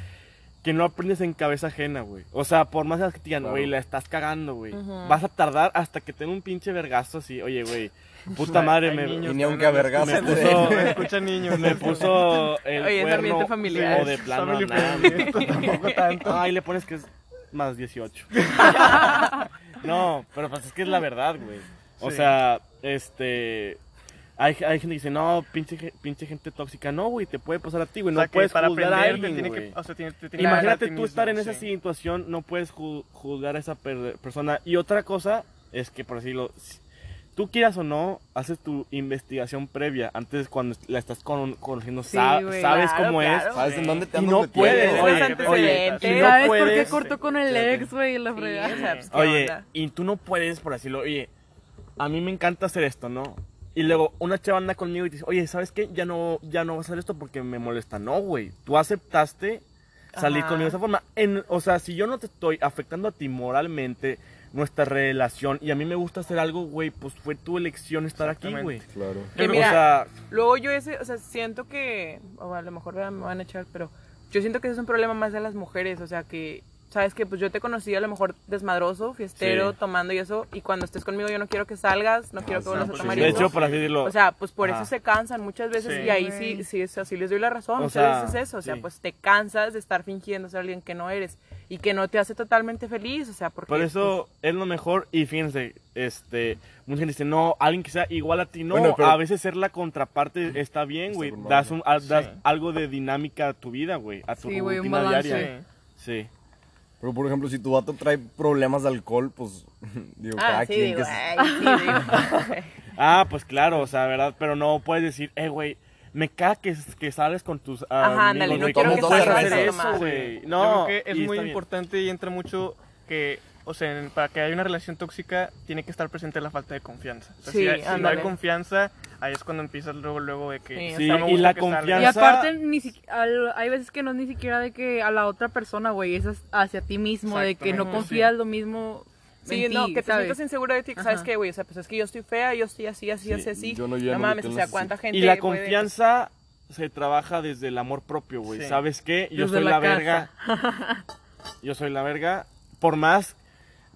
que no aprendes en cabeza ajena, güey. O sea, por más que te digan, Claro. güey, la estás cagando, güey. Vas a tardar hasta que tenga un pinche vergazo así. Oye, güey, puta madre, me, niños Y ni que aunque vergas me puso- Me escuchan niños. me puso el Oye, es cuerno ambiente familiar. o de plano nada. tampoco tanto. Ay, le pones que es más 18. no, pero pues es que es la verdad, güey. O Sí. sea, este... Hay, hay gente que dice, no, pinche, pinche gente tóxica. No, güey, te puede pasar a ti, güey. O No sea, que puedes para juzgar a aprender alguien, tiene que, o sea, tiene- te tiene Imagínate tú mismo, estar en esa sí. situación, no puedes ju- juzgar a esa per- persona. Y otra cosa es que, por decirlo, si- tú quieras o no, haces tu investigación previa. Antes, cuando la estás con- conociendo, Sí, sa- güey, sabes claro, cómo claro. es. ¿Sabes en dónde te Y andas no metiendo? puedes, Tienes oye, oye, Sí, y no ¿Sabes por qué puedes, cortó con el ex, güey? La Sí, fregada. o sea, pues, ¿qué Oye, onda? y tú no puedes, por decirlo, oye, a mí me encanta hacer esto, ¿no? Y luego una chava anda conmigo y te dice, oye, ¿sabes qué? Ya no, ya no vas a hacer esto porque me molesta. No, güey. Tú aceptaste salir Ajá. conmigo de esa forma. En, o sea, si yo no te estoy afectando a ti moralmente, nuestra relación, y a mí me gusta hacer algo, güey, pues fue tu elección estar aquí, güey. Claro. Que O mira, sea, Luego yo ese, o sea, siento que, o a lo mejor me van a echar, pero yo siento que ese es un problema más de las mujeres, o sea, que, sabes que pues yo te conocí a lo mejor desmadroso, fiestero, Sí. tomando y eso, y cuando estés conmigo yo no quiero que salgas, no quiero que vuelvas a pues tomar sí. de hecho, por así decirlo. O sea, pues por Ajá. eso se cansan muchas veces Sí. y ahí sí, sí, es así les doy la razón. O Muchas sea, veces es eso, o sea, sí. pues te cansas de estar fingiendo ser alguien que no eres y que no te hace totalmente feliz, o sea, porque... Por eso es lo mejor y fíjense, este, mucha gente dice, no, alguien que sea igual a ti, no, Bueno, pero- a veces ser la contraparte está bien, güey, das, un- a- das Sí. algo de dinámica a tu vida, güey, a tu Sí, güey, un rutina balance. diaria. Sí. Pero por ejemplo, si tu vato trae problemas de alcohol, pues digo, Ah, cada sí, quien digo, que ay, sí, digo. Ah, pues claro, o sea, verdad, pero no puedes decir, eh, güey, me caga que, que sales con tus Ajá, amigos, no quiero ¿cómo que puedes hacer eso, güey? Yo No, creo que es muy está bien. importante y entra mucho que, o sea, en- para que haya una relación tóxica tiene que estar presente la falta de confianza. O sea, Sí, si, hay- si no hay confianza, ahí es cuando empiezas luego, luego de que... Sí, o Sí, sea, y la que salgas. Y confianza- aparte, ni si- al- hay veces que no es ni siquiera de que a la otra persona, güey, es hacia ti mismo, de que no confías sí. lo mismo Sí, no, que te ¿sabes? sientas insegura de ti, que sabes que, güey, o sea, pues es que yo estoy fea, yo estoy así, así, Sí, así, así. yo no no, lleno lo mames, o sea, cuánta gente Y la puede- confianza se trabaja desde el amor propio, güey. Sí. ¿Sabes qué? Yo Desde soy la la, verga. Yo soy la verga. Por más,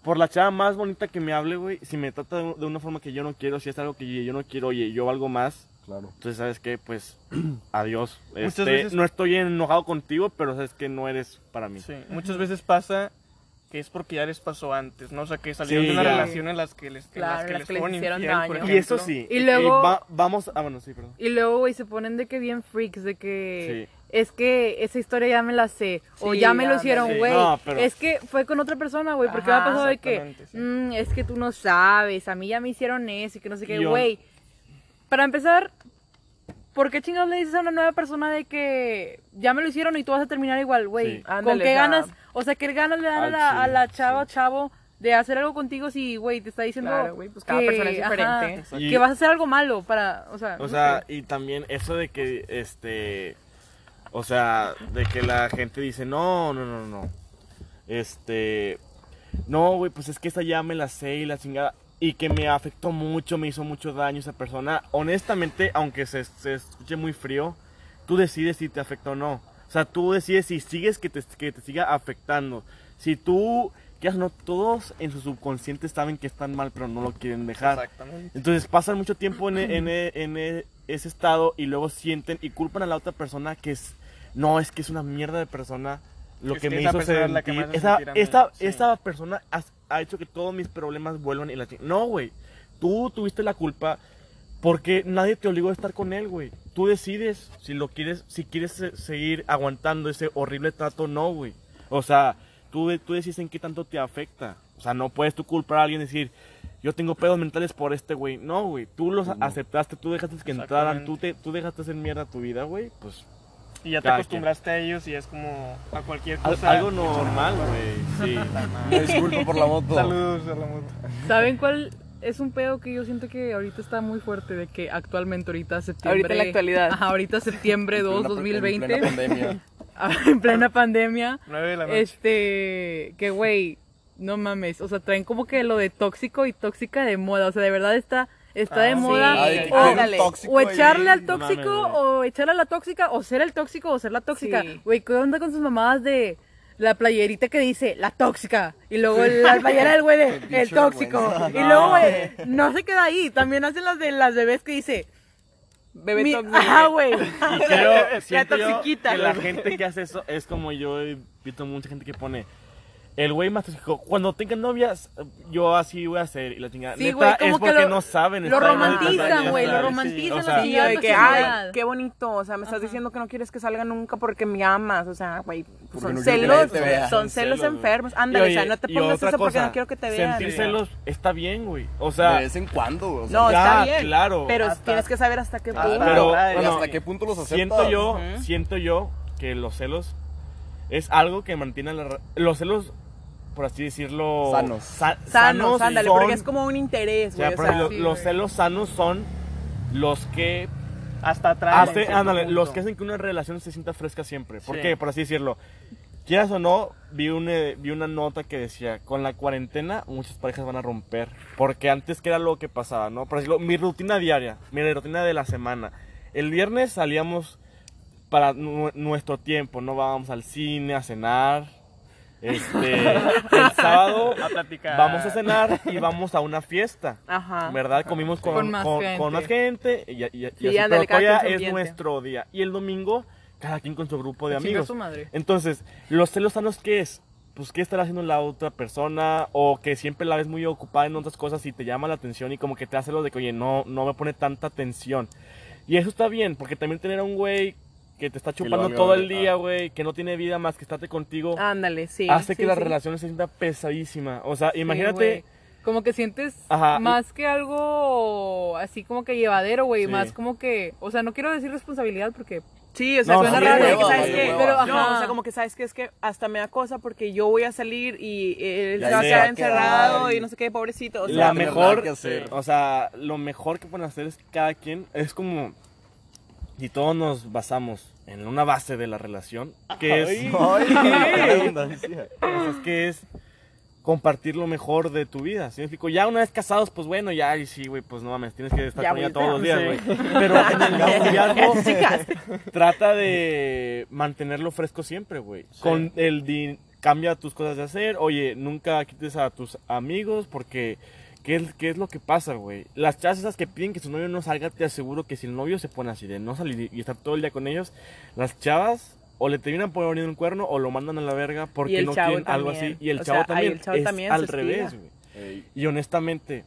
por la chava más bonita que me hable, güey, si me trata de, de una forma que yo no quiero, si es algo que yo no quiero, oye, yo valgo más. Claro. Entonces, ¿sabes qué? Pues, adiós. Muchas Este, veces- No estoy enojado contigo, pero sabes que no eres para mí. Sí, muchas veces pasa que es porque ya les pasó antes, ¿no? O sea, que salieron Sí, de una ya. relación en las que les, en Claro, las que las les que les hicieron infiel, por daño. Y eso sí. Y luego- va- vamos. Ah, bueno, sí, perdón. Y luego, güey, se ponen de que bien freaks, de que Sí. Es que esa historia ya me la sé, o Sí, ya me lo hicieron, Sí. güey. No, pero- Es que fue con otra persona, güey, porque me ha pasado de que, sí. "Mm, es que tú no sabes, a mí ya me hicieron eso y que no sé qué, güey. Para empezar, ¿por qué chingados le dices a una nueva persona de que ya me lo hicieron y tú vas a terminar igual, güey? Sí. ¿Con Ándale, qué ganas? O sea, ¿qué ganas le dan a la, a chile, la chava o chavo de hacer algo contigo si, güey, te está diciendo Claro, güey, pues cada que- persona es ajá, diferente. Y- que vas a hacer algo malo para, o sea, O no sea, sé. y también eso de que, este, o sea, de que la gente dice, no, no, no, no, este, no, güey, pues es que esa ya me la sé y la chingada, y que me afectó mucho, me hizo mucho daño esa persona, honestamente, aunque se, se escuche muy frío, tú decides si te afecta o no. O sea, tú decides si sigues que te, que te siga afectando. Si tú, ya no, todos en su subconsciente saben que están mal, pero no lo quieren dejar. Exactamente. Entonces pasan mucho tiempo en, e- en e- en e- ese estado y luego sienten y culpan a la otra persona que es, no, es que es una mierda de persona lo Es que, que me hizo que me sentir. hace Esa, esta, sí. esta persona ha, ha hecho que todos mis problemas vuelvan y la No, güey, tú tuviste la culpa porque nadie te obligó a estar con él, güey. Tú decides si lo quieres, si quieres se- seguir aguantando ese horrible trato o no, güey. O sea, tú, tú decides en qué tanto te afecta. O sea, no puedes tú culpar a alguien y decir, yo tengo pedos mentales por este güey. No, güey, tú los Pues no. aceptaste, tú dejaste que entraran, tú, te, tú dejaste hacer mierda tu vida, güey. Pues Y ya te Cada acostumbraste a ellos y es como a cualquier Al- cosa. algo normal, güey. Sí. Me disculpo por la moto. Saludos a la moto. ¿Saben cuál es un pedo que yo siento que ahorita está muy fuerte? De que actualmente, ahorita septiembre. Ahorita en la actualidad. Ajá, ahorita septiembre 2, En plena- 2020. En plena pandemia. en plena pandemia. 9 de la noche. Este, que güey, no mames, o sea, traen como que lo de tóxico y tóxica de moda, o sea, de verdad está está Ah, de sí. moda Ah, tóxico o echarle al No tóxico o echarle a la tóxica o ser el tóxico o ser la tóxica. Sí. Güey, ¿qué onda con sus mamadas de la playerita que dice la tóxica y luego la playera del güey de el tóxico y luego güey no se queda ahí, también hacen las de las bebés que dice Bebé mi- tóxico. Ajá, güey. Y creo, yo toxiquita. que la gente que hace eso es como yo he visto mucha gente que pone el güey más tóxico. Cuando tengan novias, yo así voy a hacer. Y la chingada. Sí, Neta, es que porque lo- no saben. Lo romantizan, güey, lo romantizan o sea, Sí, de que, ay, qué bonito, o sea, me estás diciendo que no quieres que salga nunca porque me amas, o sea, güey, pues son no celos, son celos enfermos, ándale, o sea, no te pongas eso porque no quiero que te vean. Sentir Sí. celos está bien, güey. O sea, de vez en cuando, güey. o sea, No, está bien, claro. pero Hasta- tienes que saber hasta qué punto. pero Ay, ¿y bueno, hasta qué punto los aceptas? siento yo, siento yo que los celos es algo que mantiene la, los celos, por así decirlo, Sanos. sa- Sanos, ándale, son- porque es como un interés, o sea, güey, o por sea, ejemplo, sí, los celos sanos son los que Hasta atrás. hace, ándale, los que hacen que una relación se sienta fresca siempre. Porque, Sí. por así decirlo, quieras o no, vi una, vi una nota que decía, con la cuarentena muchas parejas van a romper. Porque antes, ¿qué era lo que pasaba? no Por ejemplo, mi rutina diaria, mi rutina de la semana. El viernes salíamos para nu- nuestro tiempo, no vamos al cine a cenar. Este, el sábado A platicar. vamos a cenar y vamos a una fiesta. Ajá. ¿Verdad? Comimos con, Con más con- gente. con más gente y, y- y Sí, así, pero todavía es ambiente. nuestro día. Y el domingo, cada quien con su grupo de Chinga amigos. su madre. Entonces, ¿los celos sanos qué es? Pues qué estará haciendo la otra persona o que siempre la ves muy ocupada en otras cosas y te llama la atención y como que te hace lo de que, oye, no, no me pone tanta atención. Y eso está bien, porque también tener a un güey que te está chupando todo el día, güey, que no tiene vida más que estarte contigo, Ándale, sí. hace que sí, la sí. relación se sienta pesadísima. O sea, Sí, imagínate... güey. como que sientes Ajá. más que algo así como que llevadero, güey, Sí. más como que, o sea, no quiero decir responsabilidad porque Sí, o sea, No, suena sí, raro, que sabes que. Pero, no, ajá. o sea, como que sabes que es que hasta me da cosa porque yo voy a salir y él se va a quedar encerrado y- no sé qué, pobrecito. O sea, la no mejor que hacer. o sea lo mejor que pueden hacer es cada quien es como si todos nos basamos en una base de la relación que es pues, que compartir lo mejor de tu vida ¿sí me explico? ya una vez casados pues bueno ya y sí güey pues no mames tienes que estar Ya, con ella todos los días sí. güey. Pero en el noviazgo trata de mantenerlo fresco siempre güey. Con el di- cambia tus cosas de hacer oye nunca quites a tus amigos porque ¿Qué es, ¿Qué es lo que pasa, güey? Las chavas esas que piden que su novio no salga, te aseguro que si el novio se pone así de no salir y estar todo el día con ellos, las chavas o le terminan poniendo un cuerno o lo mandan a la verga porque no quieren algo también. así. Y el O chavo sea, también el chavo es también al revés, güey. Ey, Y honestamente,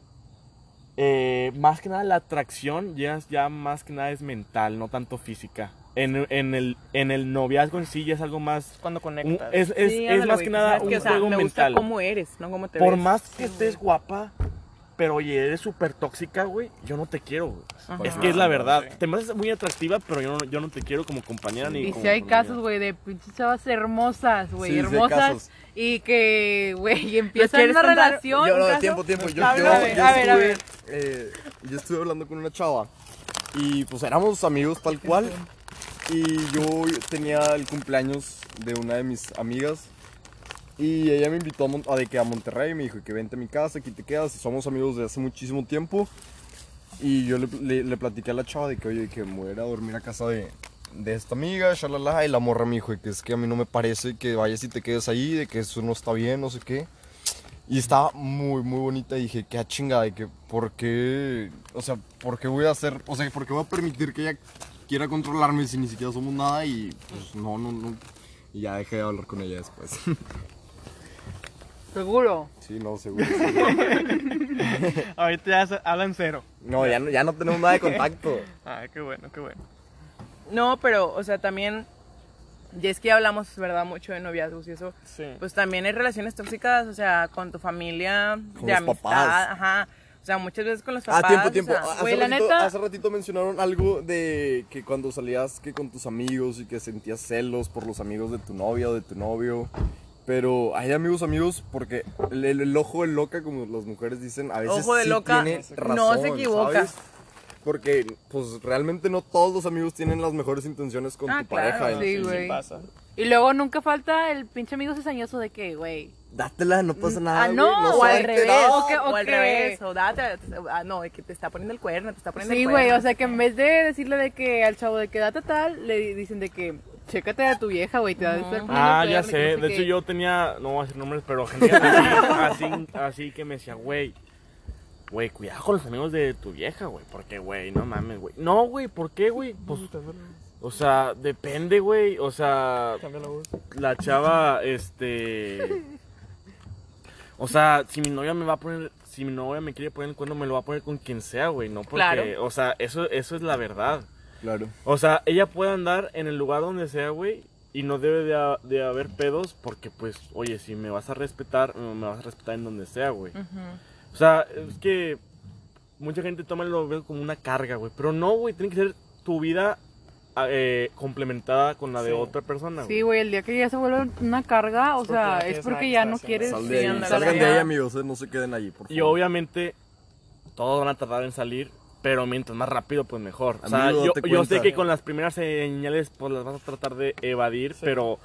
eh, más que nada la atracción ya, ya más que nada es mental, no tanto física. En, en el, en el noviazgo en sí ya es algo más... Cuando un- conectas. es es- Sí, es más que nada un que, o sea, juego me gusta mental. cómo eres, no cómo te Por ves. más que estés guapa, pero oye, eres súper tóxica, güey, yo no te quiero, güey. Ajá. Es que es la verdad. Te me haces muy atractiva, pero yo no, yo no te quiero como compañera ni Y como si hay casos, güey, de pinches chavas hermosas, güey, Sí, sí hermosas. y que, güey, empiezan una contar? relación. Yo, no, caso- tiempo, tiempo. Yo, A yo, ver, a ver, yo a ver, a estuve, ver. eh, yo estuve hablando con una chava y pues éramos amigos tal cual. Y yo tenía el cumpleaños de una de mis amigas y ella me invitó a, de que a Monterrey, me dijo que vente a mi casa, aquí te quedas. Somos amigos de hace muchísimo tiempo. Y yo le, le, le platiqué a la chava de que, oye, que voy a ir a dormir a casa de, de esta amiga, shalala, y la morra me dijo que es que a mí no me parece que vayas y te quedes ahí, de que eso no está bien, no sé qué. Y estaba muy, muy bonita y dije, qué chingada, de que por qué, o sea, por qué voy a hacer, o sea, por qué voy a permitir que ella quiera controlarme si ni siquiera somos nada y pues no, no, no. Y ya dejé de hablar con ella después. Seguro. sí, no, seguro. seguro. Ahorita ya hablan cero. No, ya no, ya no tenemos nada de contacto. Ah, qué bueno, qué bueno. No, pero, o sea, también, y es que hablamos, ¿verdad? Mucho de noviazgos y eso. Sí. Pues también hay relaciones tóxicas, o sea, con tu familia, Con de los amistad, papás. ajá. O sea, muchas veces con los papás. Ah, tiempo, o tiempo. sea, hace, güey, la ratito, neta- hace ratito mencionaron algo de que cuando salías que con tus amigos y que sentías celos por los amigos de tu novia o de tu novio. Pero hay amigos, amigos, porque el, el- el ojo de loca, como las mujeres dicen, a veces Ojo de sí loca, tiene no razón, se equivoca. ¿sabes? Porque, pues, realmente no todos los amigos tienen las mejores intenciones con Ah, tu pareja. Sí, güey. pasa. Y luego nunca falta el pinche amigo cizañoso de que, güey. Dátela, no pasa nada. ah, güey, no, no o al revés, o que- o al que- revés, o date, ah, no, de que te está poniendo el cuerno, te está poniendo Sí, el güey, cuerno. o sea que en vez de decirle de que al chavo de que date tal, le dicen de que chécate a tu vieja, güey, te va a estar poniendo Ah, ya sé. que no sé De hecho, yo tenía, no voy a decir nombres, pero gente así, así, así que me decía, güey, güey, cuidado con los amigos de tu vieja, güey. Porque, güey, no mames, güey. No, güey, ¿por qué, güey? Pues, o sea, depende, güey. O sea, la chava, este. O sea, si mi novia me va a poner. Si mi novia me quiere poner el cuerno, me lo va a poner con quien sea, güey. No porque. Claro. O sea, eso, eso es la verdad. Claro. O sea, ella puede andar en el lugar donde sea, güey, y no debe de, ha- de haber pedos porque, pues, oye, si me vas a respetar, me vas a respetar en donde sea, güey. O sea, es que mucha gente toma lo ve como una carga, güey, pero no, güey, tiene que ser tu vida ah, eh, complementada con la de Sí. otra persona, Sí, güey. güey, el día que ya se vuelve una carga, o sea, es porque ya no quieres Sal de ahí, salgan de ahí, amigos, eh, no se queden allí, por favor. Y obviamente todos van a tardar en salir, pero mientras más rápido, pues mejor. O sea, Amigo, yo, yo sé que con las primeras señales, pues las vas a tratar de evadir, Sí. pero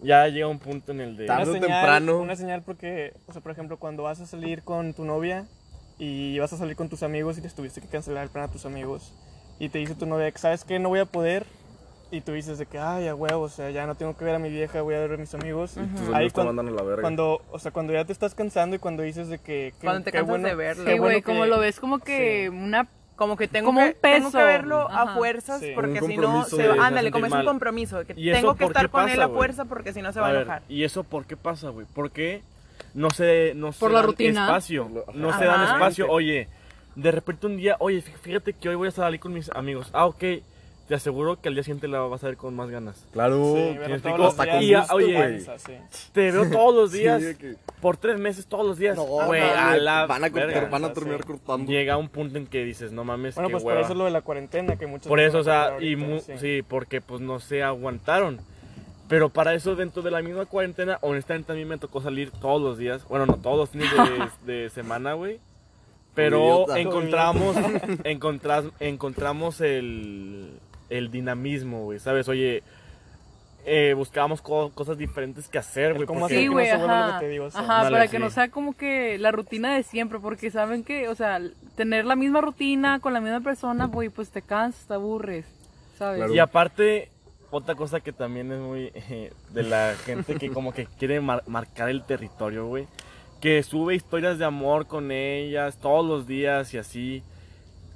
ya llega un punto en el de... Tarde o Una señal- temprano. Una señal porque, o sea, por ejemplo, cuando vas a salir con tu novia y vas a salir con tus amigos y les tuviste que cancelar el plan a tus amigos y te dice tu novia que sabes que no voy a poder y tú dices de que, ay, a huevo, o sea, ya no tengo que ver a mi vieja, voy a ver a mis amigos. Tus Ahí amigos te cuan- mandan a la verga. cuando, o sea, cuando ya te estás cansando y cuando dices de que... que- Cuando te cansas bueno- de verlo. qué Sí, güey, bueno como que- lo ves como que una... Como que tengo Como que, un peso. tengo que verlo a fuerzas Sí. porque si no se va, se ándale, como es un compromiso, que ¿Y eso tengo que estar con pasa, él a fuerza porque si no se va a, ver, enojar. ¿y eso por qué pasa, güey? ¿Por qué no se, no se Por la dan rutina. espacio? No se dan espacio. Oye, de repente un día, oye, fí- fíjate que hoy voy a salir con mis amigos. Ah, ok. Te aseguro que al día siguiente la vas a ver con más ganas. Claro. Sí, Y gusto, oye, sí. Te veo todos los días, que- por tres meses, todos los días. No, Güey, mames, a la van a cortar, verga. van a Sí. terminar cortando. Llega un punto en que dices, no mames, Bueno, qué pues por hueva. eso es lo de la cuarentena, que muchos... Por eso, o sea, y ahorita, mu- sí. sí, porque pues no se aguantaron. Pero para eso dentro de la misma cuarentena, honestamente a mí me tocó salir todos los días. Bueno, no todos los fines de, de semana, güey. Pero encontramos, encontras- encontramos el, el dinamismo, güey. ¿Sabes? Oye, eh, buscábamos co- cosas diferentes que hacer, güey. cómo hacer Sí, que no lo te digo, Ajá, para que no sea como que la rutina de siempre, porque saben que, o sea, tener la misma rutina con la misma persona, güey, pues te cansas, te aburres, ¿sabes? Claro. Y aparte, otra cosa que también es muy eh, de la gente que como que quiere mar- marcar el territorio, güey. Que sube historias de amor con ellas todos los días y así.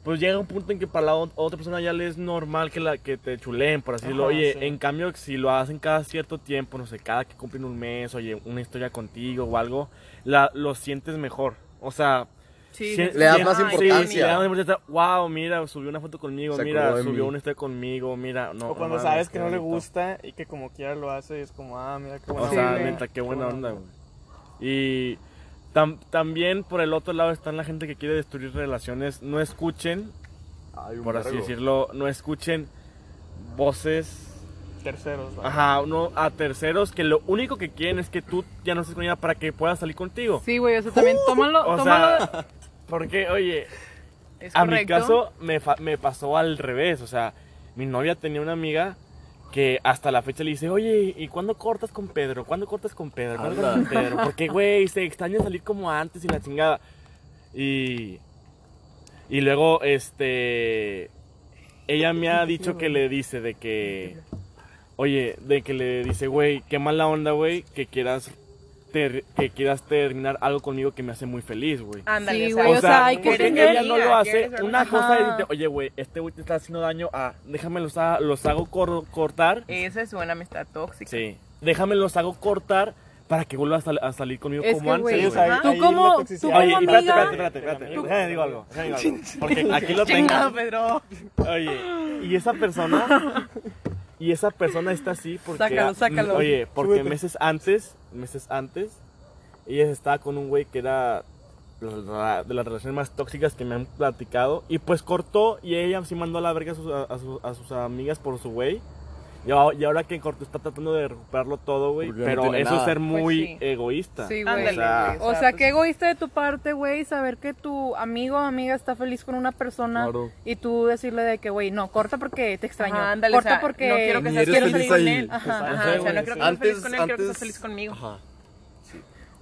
Pues llega un punto en que para la ot- otra persona ya le es normal que, la, que te chuleen, por así decirlo. Oye, sí. en cambio, si lo hacen cada cierto tiempo, no sé, cada que cumplen un mes, oye, una historia contigo o algo, la, lo sientes mejor. O sea, Sí, si- Le das sí. más Ay, importancia. Sí, le das más importancia. Wow, mira, subió una foto conmigo, Se mira, subió mí. una historia conmigo, mira. No, o cuando no sabes que no le gusta y que como quiera lo hace, es como, ah, mira qué buena O sea, neta, qué buena onda. güey. Y tam- también por el otro lado está la gente que quiere destruir relaciones. No escuchen, por así decirlo, no escuchen voces terceros. ¿no? ajá, no, a terceros que lo único que quieren es que tú ya no estés con ella para que pueda salir contigo. Sí, güey, o sea, también tómalo, O tómalo, sea, porque, oye, Es a mi caso me, fa- me pasó al revés. O sea, mi novia tenía una amiga que hasta la fecha le dice, oye, ¿y cuándo cortas con Pedro? ¿Cuándo cortas con Pedro? ¿Cuándo cortas con Pedro? Porque, güey, se extraña salir como antes y la chingada. Y, y luego, este, ella me ha dicho que le dice de que, oye, de que le dice, güey, qué mala onda, güey, que quieras, ter- que quieras terminar algo conmigo que me hace muy feliz, güey. Ándale, Sí, o sea, güey, O sea, hay que tener- ella no lo hace. Una Ajá. cosa es decirte, oye, güey, este güey te está haciendo daño. Ah, déjame los, ha- los hago cor- cortar. Esa es una amistad tóxica. Sí. Déjame los hago cortar para que vuelvas a, sal- a salir conmigo Es como que, antes. o ahí- Tú como- tú Oye, como y espérate, amiga- espérate, espérate, espérate. Déjame digo algo, déjame digo algo. Porque aquí lo Chingado, tengo. Pedro. Oye, y esa persona. Y esa persona está así porque. Sácalo, sácalo. Oye, porque Súbete. meses antes. Meses antes. Ella estaba con un güey que era. de las relaciones más tóxicas que me han platicado. Y pues cortó y ella sí mandó a la verga a sus, a, a sus- a sus amigas por su güey. Y, ahora que cortó está tratando de recuperarlo todo, güey. No Pero eso es ser muy sí. egoísta. Sí, güey. O sea, O sea, pues, qué egoísta de tu parte, güey, saber que tu amigo o amiga está feliz con una persona Claro. y tú decirle de que, güey, no, corta porque te extraño. Ajá, ándale, corta o sea, porque no quiero que seas feliz salir con él. Ajá. Ajá, o sea, no quiero que seas feliz con él, quiero que Antes- seas feliz conmigo. Ajá.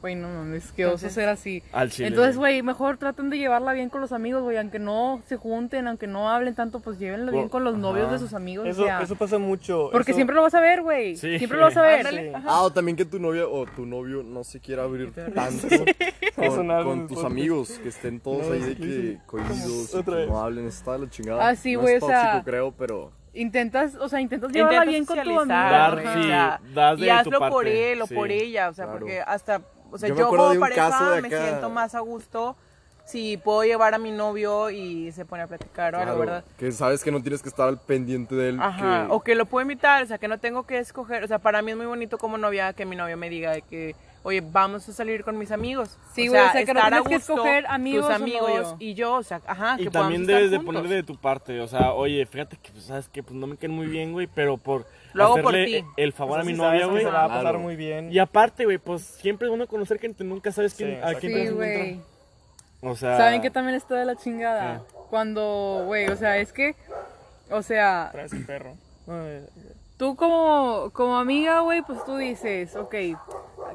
Güey, no mames, qué oso ser así. Al chile, Entonces, güey. mejor traten de llevarla bien con los amigos, güey, aunque no se junten, aunque no hablen tanto, pues llévenla bien con los novios de sus amigos. o Eso, sea, eso pasa mucho. porque eso- siempre lo vas a ver, güey. Sí. Siempre lo vas a ver. Sí. Ah, o también que tu novia o tu novio no se quiera abrir tanto con, con tus amigos, que estén todos No, ahí de que cohibidos, que no hablen, está de la chingada. Ah, sí, No güey, es o sea, tóxico, creo, pero Intentas, o sea, intentas llevarla bien con tu amigo. Dar, sí. das de y tu hazlo por él o sí. por ella, o sea, Claro. porque hasta, o sea, Yo yo, como pareja me siento más a gusto si puedo llevar a mi novio y se pone a platicar o algo, claro, ¿verdad? que sabes que no tienes que estar al pendiente de él. Ajá, que- o que lo puedo invitar, o sea, que no tengo que escoger, o sea, para mí es muy bonito como novia que mi novio me diga de que, oye, vamos a salir con mis amigos. Sí, güey, o sea, que no a tienes que escoger amigos tus o amigos novio. y yo, o sea, ajá, Y que también debes estar de juntos. poner de tu parte, o sea, oye, fíjate que, pues, sabes que pues no me caen muy bien, güey, pero por Lo hago por hacerle ti. el favor Eso a mi novia, güey. Se la va a pasar Claro. muy bien. Y aparte, güey, pues siempre es bueno conocer gente, nunca sabes quién, Sí, a quién te Sí, vas a güey. encontrar. O sea, ¿Saben que también está de la chingada? ¿Qué? Cuando, güey, o sea, es que, o sea, Traes el perro. Ay, tú como, como amiga, güey, pues tú dices, ok,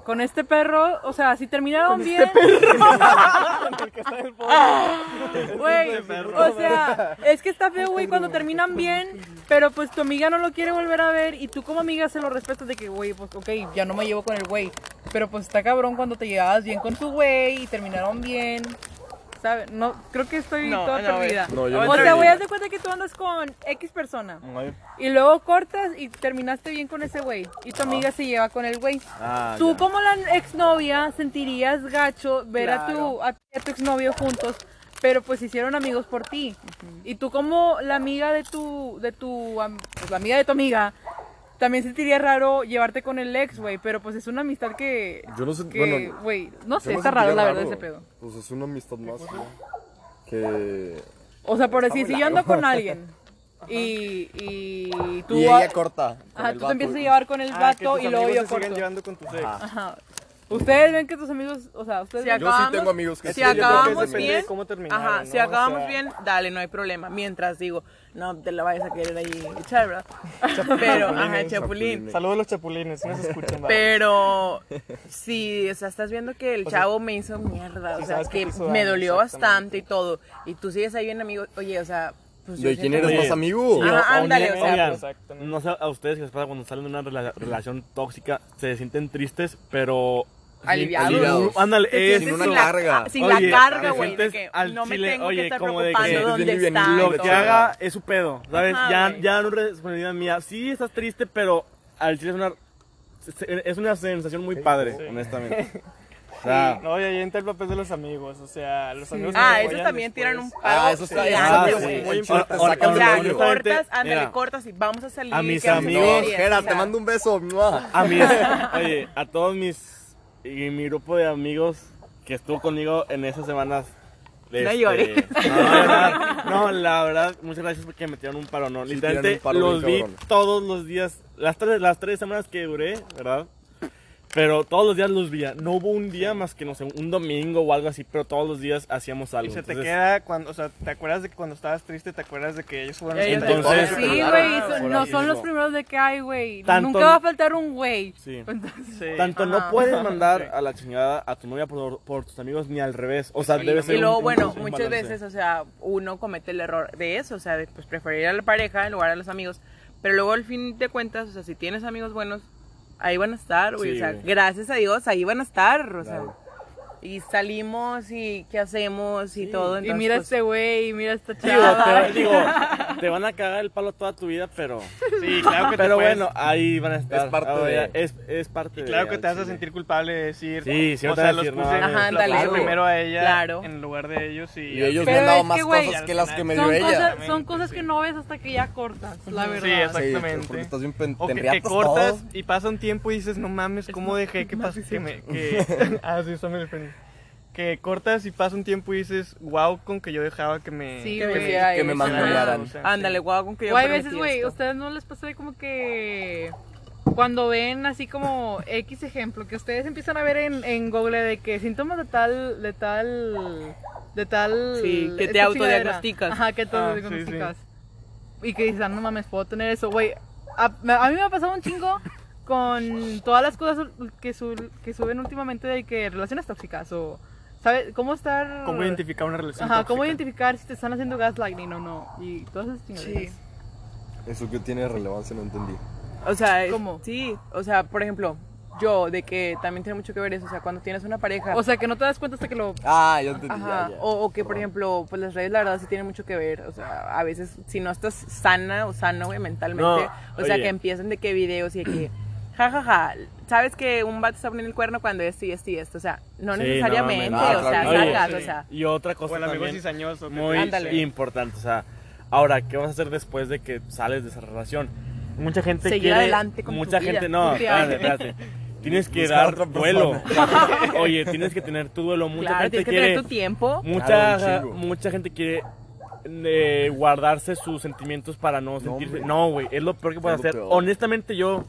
con este perro, o sea, si terminaron este bien. el que está en el. Güey, o sea, es que está feo, güey, cuando terminan bien, pero pues tu amiga no lo quiere volver a ver y tú como amiga se lo respetas de que, güey, pues ok, ya no me llevo con el güey. Pero pues está cabrón cuando te llevabas bien con tu güey y terminaron bien. ¿Sabes? No, creo que estoy No, toda no, perdida. No, yo o sea, güey, haz de cuenta que tú andas con X persona y luego cortas y terminaste bien con ese güey y tu amiga se lleva con el güey. ah, Tú ya. como la exnovia sentirías gacho ver a, tu, a, a tu exnovio juntos, pero pues hicieron amigos por ti. Y tú como la amiga de tu, de tu, pues la amiga de tu amiga, también sentiría raro llevarte con el ex, güey, pero pues es una amistad que, Yo no sé, que, bueno, güey, no sé, está raro la verdad ese pedo. Pues es una amistad más, ¿no? Que... O sea, por decir, si yo ando con alguien y, y tú, y ella corta. ajá, tú te empiezas a llevar con el Ah, vato y luego yo se sigan corto. llevando con tus ex. Ajá. Ustedes ven que tus amigos, o sea, ustedes Si ven- Yo sí acabamos- tengo amigos que si sí, que acabamos de bien, cómo ajá, ¿no? si O acabamos sea- bien, dale, no hay problema. Mientras digo, no te la vayas a querer ahí echar, ¿verdad? Pero, ajá, el chapulín. Chapulín. Saludos a los chapulines, no se escuchan. ¿verdad? Pero sí, o sea, estás viendo que el O sea, chavo me hizo mierda, o sea, que que me dolió bastante y todo. Y tú sigues ahí bien amigo, oye, o sea, pues ¿De quién siento eres más amigo? Ajá, o- ándale, o sea, oigan, exactamente. no sé a ustedes qué les pasa cuando salen de una rela- relación tóxica, se sienten tristes, pero... Aliviados. Aliviados. Ándale, es sientes una sin la- carga. sin Oye, la carga, güey, no me chile, tengo oye, que estar como de que dónde está. y lo que haga es su pedo, ¿sabes? Ajá, ya, ya no es responsabilidad mía. Sí, estás triste, pero al chile es una, es una sensación muy padre, Sí. honestamente. O sea, No, y ahí entra el papel de los amigos, o sea, los amigos Ah, esos apoyan también tiran un paro. Ah, eso está- ah, güey. muy O- importante, o- sea, cortas, ándale, mira, cortas y vamos a salir. a mis amigos- Jera, te mando un beso. a mis, oye, a todos mis, y mi grupo de amigos que estuvo conmigo en esas semanas. este, llores. No, la verdad, no, la verdad, muchas gracias porque me tiraron un paro, no. Sí, Literalmente paro los bien vi cabrón. todos los días, las tres, las tres semanas que duré, ¿verdad? Pero todos los días los veía. No hubo un día más que, no sé, un domingo o algo así, pero todos los días hacíamos Y algo. se te queda cuando, o sea, te acuerdas de que cuando estabas triste, te acuerdas de que ellos fueron los Entonces-. Sí, Ah, güey, no ahí son los primeros de que hay, güey. Nunca va a faltar un güey. Sí. Sí. Tanto Ajá. no puedes mandar a la chingada a tu novia por, por tus amigos ni al revés. O sea, Sí, debe y ser Y luego, un- un- bueno, un muchas balance. veces, o sea, uno comete el error de eso, o sea, de pues, preferir a la pareja en lugar a los amigos. Pero luego, al fin de cuentas, o sea, si tienes amigos buenos, ahí van a estar, güey. Sí, o sea, güey. gracias a Dios, ahí van a estar, o sea. Y salimos y qué hacemos y todo. Y Entonces, mira pues, este güey, y mira esta Digo, chava. te, digo, te van a cagar el palo toda tu vida, pero. Sí, claro que te Pero puedes- bueno, ahí van a estar. Es parte Ah, de- Es, es parte Y de- claro que al te vas a sentir culpable de decir. Sí, sí, o te sea, a los decir, puse, no, Ajá, puse primero a ella Claro. en lugar de ellos y, Y ellos Pero me han dado más que, güey, cosas que las que me dio Son ella. cosas, son cosas que no ves hasta que ya cortas, la verdad. Sí, Sí, exactamente. porque estás bien pen- O te que, que enriatas cortas todo. y pasa un tiempo y dices, no mames, ¿cómo dejé que pase? Que me, que... ah, sí, está muy diferente. Que cortas y pasa un tiempo y dices, wow, con que yo dejaba que me... Sí, Que me que me eso. mangonearan. O sea, Ándale, guau, con que yo hay veces, güey. ¿ustedes no les pasa de como que cuando ven así como X ejemplo, que ustedes empiezan a ver en, en Google de que síntomas de tal, de tal, de tal... Sí, que te autodiagnosticas. Ajá, que te Ah, autodiagnosticas. Y que dices, ah, no mames, puedo tener eso, güey. A, a mí me ha pasado un chingo con todas las cosas que, su- que suben últimamente de que relaciones tóxicas o... ¿Sabes? ¿Cómo estar...? ¿Cómo identificar una relación Ajá, ¿cómo identificar si te están haciendo gaslighting o no? Y todas esas chingaderas. Sí. Eso que tiene relevancia, no entendí. O sea, es- ¿Cómo? Sí, o sea, por ejemplo, yo, de que también tiene mucho que ver eso, o sea, cuando tienes una pareja. O sea, que no te das cuenta hasta que lo... Ah, ya entendí. Ajá, ya, ya. O, o que por ejemplo, pues las redes la verdad sí tienen mucho que ver, o sea, a veces si no estás sana o sano, güey, mentalmente, No, o sea, oye. que empiezan de que videos y de que, jajaja, sabes que un vato está poniendo el cuerno cuando esto y esto y esto, o sea, no Sí, necesariamente, no, o sea, Ah, que sacas, sí. o sea, Y otra cosa O el amigo también cizañoso. muy Ándale. importante, o sea, ahora, ¿qué vas a hacer después de que sales de esa relación? Mucha gente Seguir quiere... adelante con tu mucha vida. gente, no, Un espérate, espérate. Tienes que Buscar dar duelo. Oye, tienes que tener tu duelo. Mucha claro, gente tienes que quiere... tener tu tiempo. Mucha, Claro, mucha gente quiere eh, guardarse sus sentimientos para no sentirse. hombre. No, güey, es lo peor que puedes hacer. peor. Honestamente, yo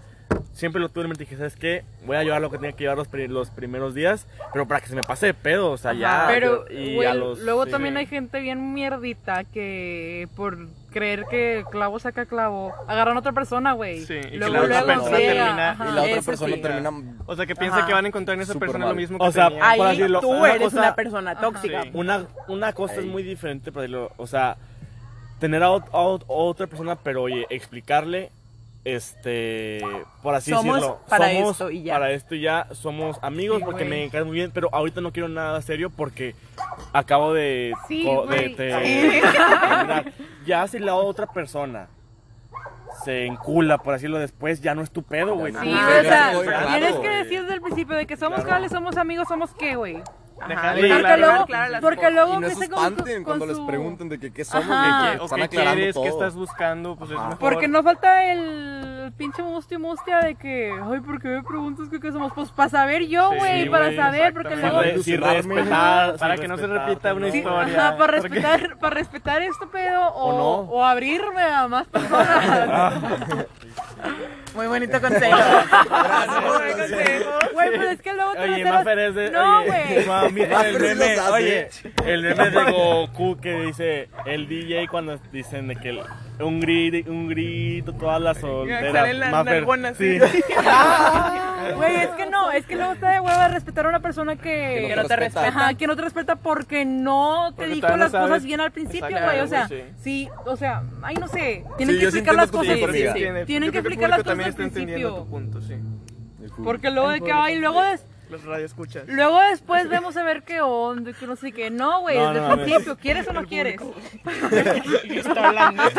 siempre lo tuve en mente. Dije, ¿sabes qué? Voy a llevar lo que tenía que llevar los, pri- los primeros días, pero para que se me pase de pedo, o sea, ya. Pero, y güey, a los- luego sí. también hay gente bien mierdita que por creer que clavo saca clavo, agarran a otra persona, güey. Sí, y que luego, la otra persona llega, termina- ajá. Y la otra Eso persona sí. termina. O sea, que piensa Ajá. que van a encontrar en esa persona mal. lo mismo que O sea, tenía. Ahí decirlo, tú una eres cosa- una persona tóxica. Sí. Una, una cosa es muy diferente, por decirlo, o sea, tener a, ot- a ot- otra persona, pero oye, explicarle, este, por así Somos decirlo, para somos esto y ya. para esto y ya, somos amigos Sí, porque me caes muy bien, pero ahorita no quiero nada serio porque acabo de, Sí, de-. Ya si la otra persona se encula, por decirlo después, ya no es tu pedo, güey. Sí, o sea, tienes que decir desde el principio de que somos Claro. somos amigos, somos qué, güey. Ajá, Dejarle Sí. Porque luego, claro porque luego Y no se espanten con cuando les su- pregunten de que qué somos, Ajá. de que o están qué quieres, todo. qué estás buscando, pues es mejor. Porque no falta el pinche mustia mustia de que, ay, ¿por qué me preguntas qué, somos? Pues para saber yo, Sí, güey, para güey, saber, porque Sí, luego... sí, ilusionarme. respetar, Para sí, que no se repita una ¿no? historia. Ajá, para Porque- respetar, para respetar este pedo o, O no. o abrirme a más personas. Muy bonito consejo. Muy buen consejo. Güey, pero es que luego te Oye, vas a- Maffer es de. No, güey. El sí meme, oye, el meme de Goku que dice el DJ cuando dicen de que el- un grito, un grito, todas las solteras. Maffer, nalgonas, sí. sí. Güey, es que no, es que luego está de hueva respetar a una persona que, Que no te respeta. Ajá, que no te respeta porque no te Porque dijo no las cosas bien al principio, güey. O sea, sí, o sea, ay, no sé. Tienen Sí, que sí explicar las cosas. Tiene- Tienen yo que explicar las cosas al está entendiendo principio. tu punto, sí. Porque luego de que, ay, luego, des- Los radioescuchas. luego después vemos a ver qué onda, que no sé qué. No, güey, No, desde no, el principio, ¿quieres o no quieres? Está hablando.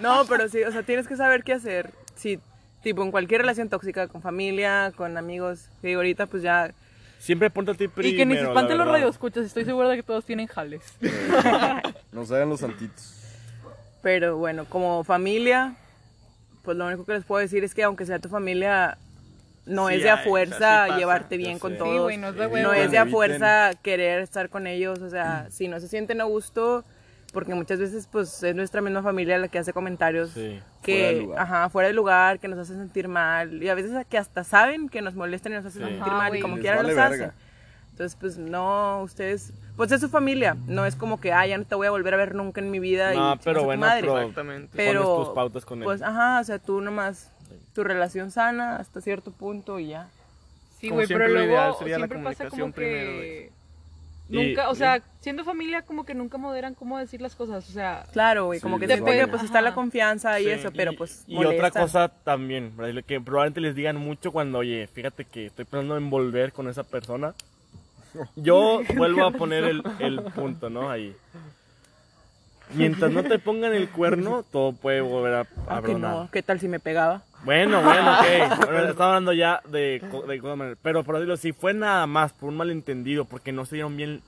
No, pero sí, o sea, tienes que saber qué hacer. Si, tipo, en cualquier relación tóxica, con familia, con amigos, que digo, ahorita pues ya... Siempre ponte a ti primero. y que ni se espanten los radioescuchas, estoy segura de que todos tienen jales. Nos hagan los santitos. Pero bueno, como familia, pues lo único que les puedo decir es que aunque sea tu familia, no Sí es de a hay, o sea, fuerza sí llevarte bien con sé. todos. Sí, güey, no es de no es de a fuerza querer estar con ellos, o sea, si no se sienten a gusto, porque muchas veces pues es nuestra misma familia la que hace comentarios Sí. que, Fuera de lugar. ajá, fuera de lugar, que nos hacen sentir mal, y a veces que hasta saben que nos molestan y nos hacen Sí. sentir Ajá, mal, y güey. como quieran vale los verga. hacen. Entonces, pues no, ustedes, pues es su familia, no es como que, ah, ya no te voy a volver a ver nunca en mi vida. No, y pero chingas a tu bueno, madre. pero Exactamente. Pero, pones tus pautas con él. Pues, ajá, o sea, tú nomás, tu relación sana hasta cierto punto y ya. Sí, güey, pero siempre, lo luego ideal sería la siempre pasa como comunicación primero, que... Y- Nunca, o y- sea, siendo familia como que nunca moderan cómo decir las cosas, o sea... Claro, güey, como Sí, que siempre que pues está la Ajá. confianza y Sí. eso, pero Y- pues Y, otra cosa también, que probablemente les digan mucho cuando, oye, fíjate que estoy pensando en volver con esa persona. Yo vuelvo a poner el, el punto, ¿no? Ahí. Mientras no te pongan el cuerno, todo puede volver a, a Ah, que bronar. no, ¿qué tal si me pegaba? Bueno, bueno, ok. Bueno, estaba hablando ya de, co- de cosas maneras. Pero por decirlo, si fue nada más por un malentendido, porque no se dieron bien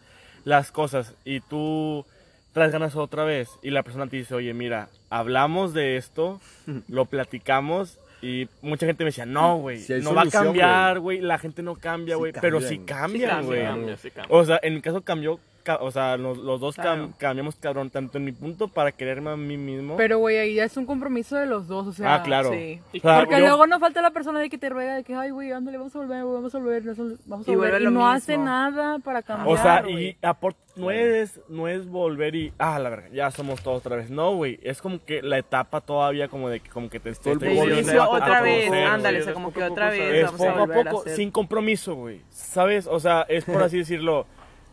las cosas y tú traes ganas otra vez y la persona te dice, oye, mira, hablamos de esto, lo platicamos Y mucha gente me decía, no, güey, Sí no va a cambiar, güey, la gente no cambia, Sí güey, pero sí cambia, güey. cambia, sí cambia. O sea, en mi caso cambió, ca- o sea, los, los dos cam- cambiamos cabrón, tanto en mi punto para quererme a mí mismo. Pero, güey, ahí ya es un compromiso de los dos, o sea. ah, claro. sí. O sea, Porque yo- luego no falta la persona de que te ruega de que, ay, güey, ándale, vamos a volver, vamos a volver, vamos a Y volver. Y no mismo. hace nada para cambiar. O sea, y aport- no es, no es volver y, ah, la verga, ya somos todos otra vez. No, güey, es como que la etapa todavía como de que, como que te De Volviendo inicio a- otra vez, conocer, ándale, o sea, como que otra vez. Es vamos poco a volver poco, a hacer. sin compromiso, güey. ¿Sabes? O sea, es por así decirlo.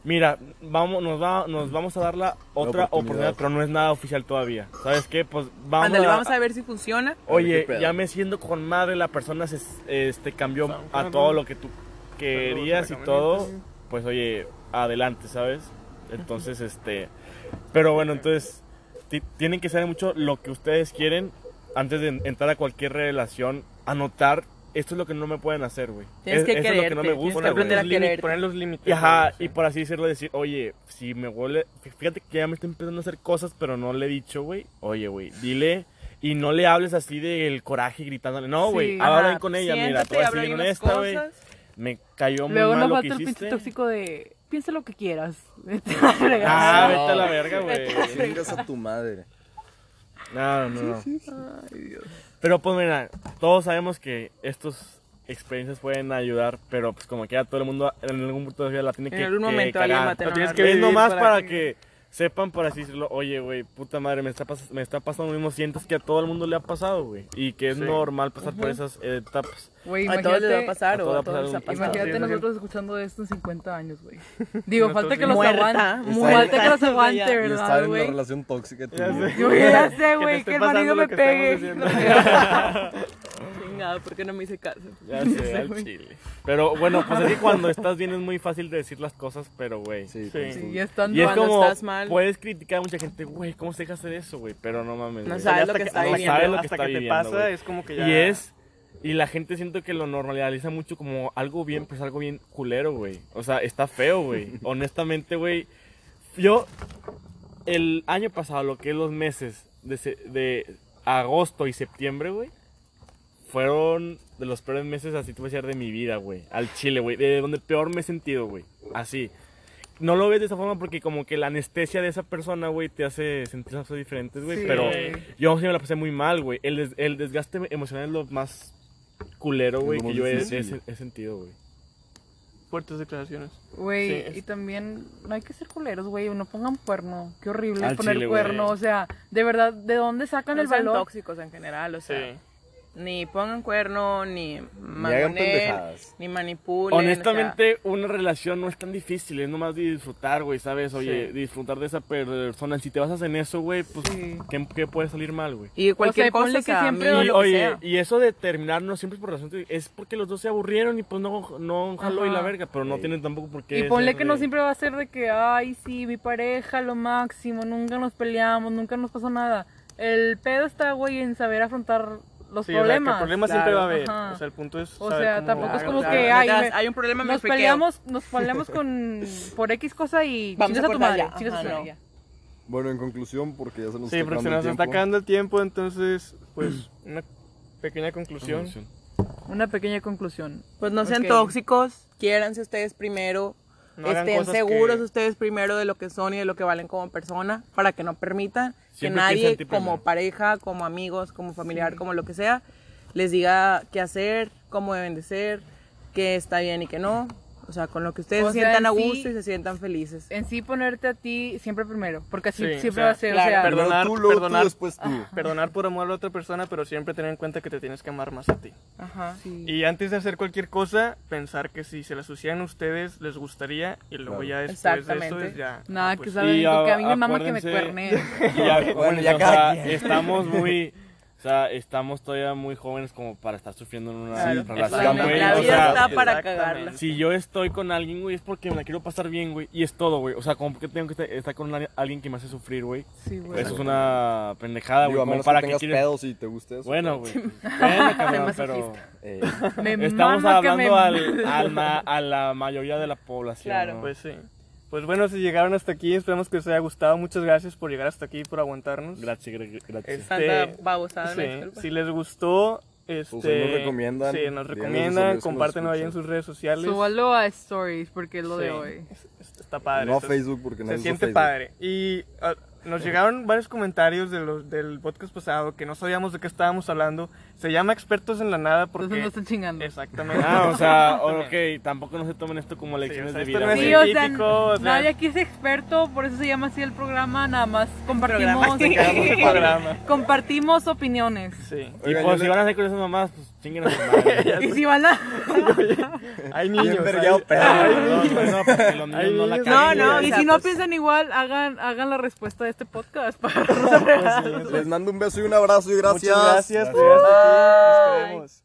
Mira, vamos, nos, va, nos vamos a dar la otra oportunidad. oportunidad, pero no es nada oficial todavía. ¿Sabes qué? Pues vamos, a, vamos a ver si funciona. Oye, ya me siento con madre, la persona se este, cambió a todo lo que tú querías y todo. Pues oye, adelante, ¿sabes? Entonces, este. Pero bueno, entonces, ti- tienen que saber mucho lo que ustedes quieren antes de en- entrar a cualquier relación. Anotar, esto es lo que no me pueden hacer, güey. Tienes Es- que eso es lo que no me quererte, tienes gusta, que aprender a Los límites, quererte. poner los límites. Y, ajá, y por así decirlo, decir, oye, si me huele, fíjate que ya me estoy empezando a hacer cosas, pero no le he dicho, güey, oye, güey, dile, y no le hables así del coraje gritándole, no, güey, Sí. habla Ajá, con ella, mira, siéntate, te voy a habla decir ahí unas honesta, güey, me cayó muy Luego mal nos lo falta que el pinche hiciste. tóxico de, piensa lo que quieras. Ah, No. vete a la verga, güey. Chingas a tu madre. No, no, no. Pero pues mira, todos sabemos que estos experiencias pueden ayudar, pero pues como que ya todo el mundo en algún punto de vida la tiene En que, algún que momento alguien va a tener tienes que es nomás para para que- que sepan, por así decirlo, oye, güey, puta madre, me está, pas- me está pasando lo mismo, sientes que a todo el mundo le ha pasado, güey, y que es Sí. normal pasar por esas etapas. Güey, A todos les va a imagínate, pasar a o todos a va a todos les ha pasar pasado. imagínate Sí, nosotros escuchando esto en 50 años, güey. Digo, falta que los aguante. Falta que los aguante. Y estar ¿verdad, en una güey? relación tóxica. Yo ya sé, güey, que el marido me pegue. Chingado, ¿por qué no me hice caso? Ya sé, al chile. Pero bueno, pues es que cuando estás bien es muy fácil de decir las cosas, pero güey. Sí, Sí. Sí, ya estando Y es Cuando como, estás mal. puedes criticar a mucha gente, güey, ¿cómo se deja hacer eso, güey? Pero no mames, No sabes lo que está hasta viviendo. sabes lo que hasta está que te pasa es como que ya... Y es, y la gente siento que lo normaliza mucho como algo bien, pues algo bien culero, güey. O sea, está feo, güey. Honestamente, güey. Yo, el año pasado, lo que es los meses de, de agosto y septiembre, güey, fueron de los peores meses, así te voy a decir, de mi vida, güey. Al chile, güey. De donde peor me he sentido, güey. Así. No lo ves de esa forma porque como que la anestesia de esa persona, güey, te hace sentir cosas diferentes, güey. Sí. Pero yo sí me la pasé muy mal, güey. El, des- el desgaste emocional es lo más culero, güey, que yo he, he- he sentido, güey. Fuertes declaraciones. Güey, Sí, es- y también no hay que ser culeros, güey, no pongan cuerno. Qué horrible Al poner chile, güey. cuerno, o sea, de verdad, ¿de dónde sacan No el sean valor? tóxicos en general, o sea, Sí. Ni pongan cuerno, ni pendejadas. ni manipulen. o sea, Honestamente, una relación no es tan difícil, es nomás de disfrutar, güey, ¿sabes? Oye, Sí. disfrutar de esa persona. Si te basas en eso, güey, pues, Sí. ¿qué, qué puede salir mal, güey? y cualquier O sea, ponle cosa, que siempre- Y, oye, sea. y eso de terminar no siempre es por razón, es porque los dos se aburrieron y pues no, no jaló y la verga, pero no Sí. tienen tampoco por qué. Y ponle que no siempre va a ser de que, ay, sí, mi pareja, lo máximo, nunca nos peleamos, nunca nos pasó nada. El pedo está, güey, en saber afrontar los Sí, o sea, que problemas. problemas siempre va a haber. Ajá. O sea, el punto es. O saber sea, cómo- tampoco es como claro, que, no ay, te me- das, hay un problema, nos friqueo. peleamos, nos peleamos con por X cosa y Vamos chingas a a tu madre, chingas a tu. Bueno, en conclusión, porque ya se nos Sí, está porque se acabando nos el está tiempo. acabando el tiempo, entonces, pues, una pequeña conclusión. Una pequeña conclusión. Pues no sean Ok. tóxicos, quiéranse ustedes primero, No estén seguros que- ustedes primero de lo que son y de lo que valen como persona, para que no permitan que Siempre nadie como pareja, como amigos, como familiar, como lo que sea, les diga qué hacer, cómo deben de ser, qué está bien y qué no. O sea, con lo que ustedes O se sea, sientan a sí- gusto y se sientan felices. En sí ponerte a ti siempre primero, porque así Sí, siempre o sea, va a ser, claro, o sea, Perdonar- tú, luego perdonar. tú, después tú. Perdonar por amor a la otra persona, pero siempre tener en cuenta que te tienes que amar más a ti. Ajá. sí. Y antes de hacer cualquier cosa, pensar que si se la sucían ustedes, les gustaría. Y luego Claro. ya después de eso Exactamente. es ya. Nada, pues, que saben Y que a- mí me mama que me ya, Bueno, ya o cada sea, estamos muy. O sea, estamos todavía muy jóvenes como para estar sufriendo en una Claro, relación, güey. La O vida sea, está para cagarla. Si yo estoy con alguien, güey, es porque me la quiero pasar bien, güey. Y es todo, güey. O sea, como que tengo que estar- estar con una- alguien que me hace sufrir, güey. Sí, güey. Eso es una pendejada, güey. Como menos para que que quieres... pedos y te guste eso. Bueno, güey. Bueno, cabrón, pero... Eh, Me Estamos hablando me- al, al ma- a la mayoría de la población. Claro. ¿no? Pues sí. Pues bueno, si llegaron hasta aquí, esperamos que les haya gustado. Muchas gracias por llegar hasta aquí, por aguantarnos. Gracias, gra- gracias. Este, babosada, sí, si les gustó, Este, Pues nos recomiendan, Sí, nos recomiendan, compártenlo ahí en sus redes sociales. Súbalo a Stories, porque es lo de Sí, hoy. es- es- Está padre. No a Facebook porque no Se siente Facebook. padre. Y ah, nos llegaron varios comentarios de los, del podcast pasado que no sabíamos de qué estábamos hablando. Se llama Expertos en la Nada porque... Entonces no están chingando. Exactamente. Ah, o sea, ok, tampoco no se tomen esto como lecciones o sea, de vida. no Sí, o sea, científico, o sea- nadie aquí es experto, por eso se llama así el programa, nada más compartimos, Programa, compartimos opiniones. Sí. Y Oigan, pues si van a hacer con esas mamás, pues chinguen a su madre. Y si van a... Hay niños. Hay- No, no, porque los niños Hay no la niños. No, caguen, no, güey. y si no piensan igual, hagan, hagan la respuesta de este podcast para Pues sí, Les mando un beso y un abrazo y gracias. Muchas gracias por llegar hasta aquí. Nos queremos.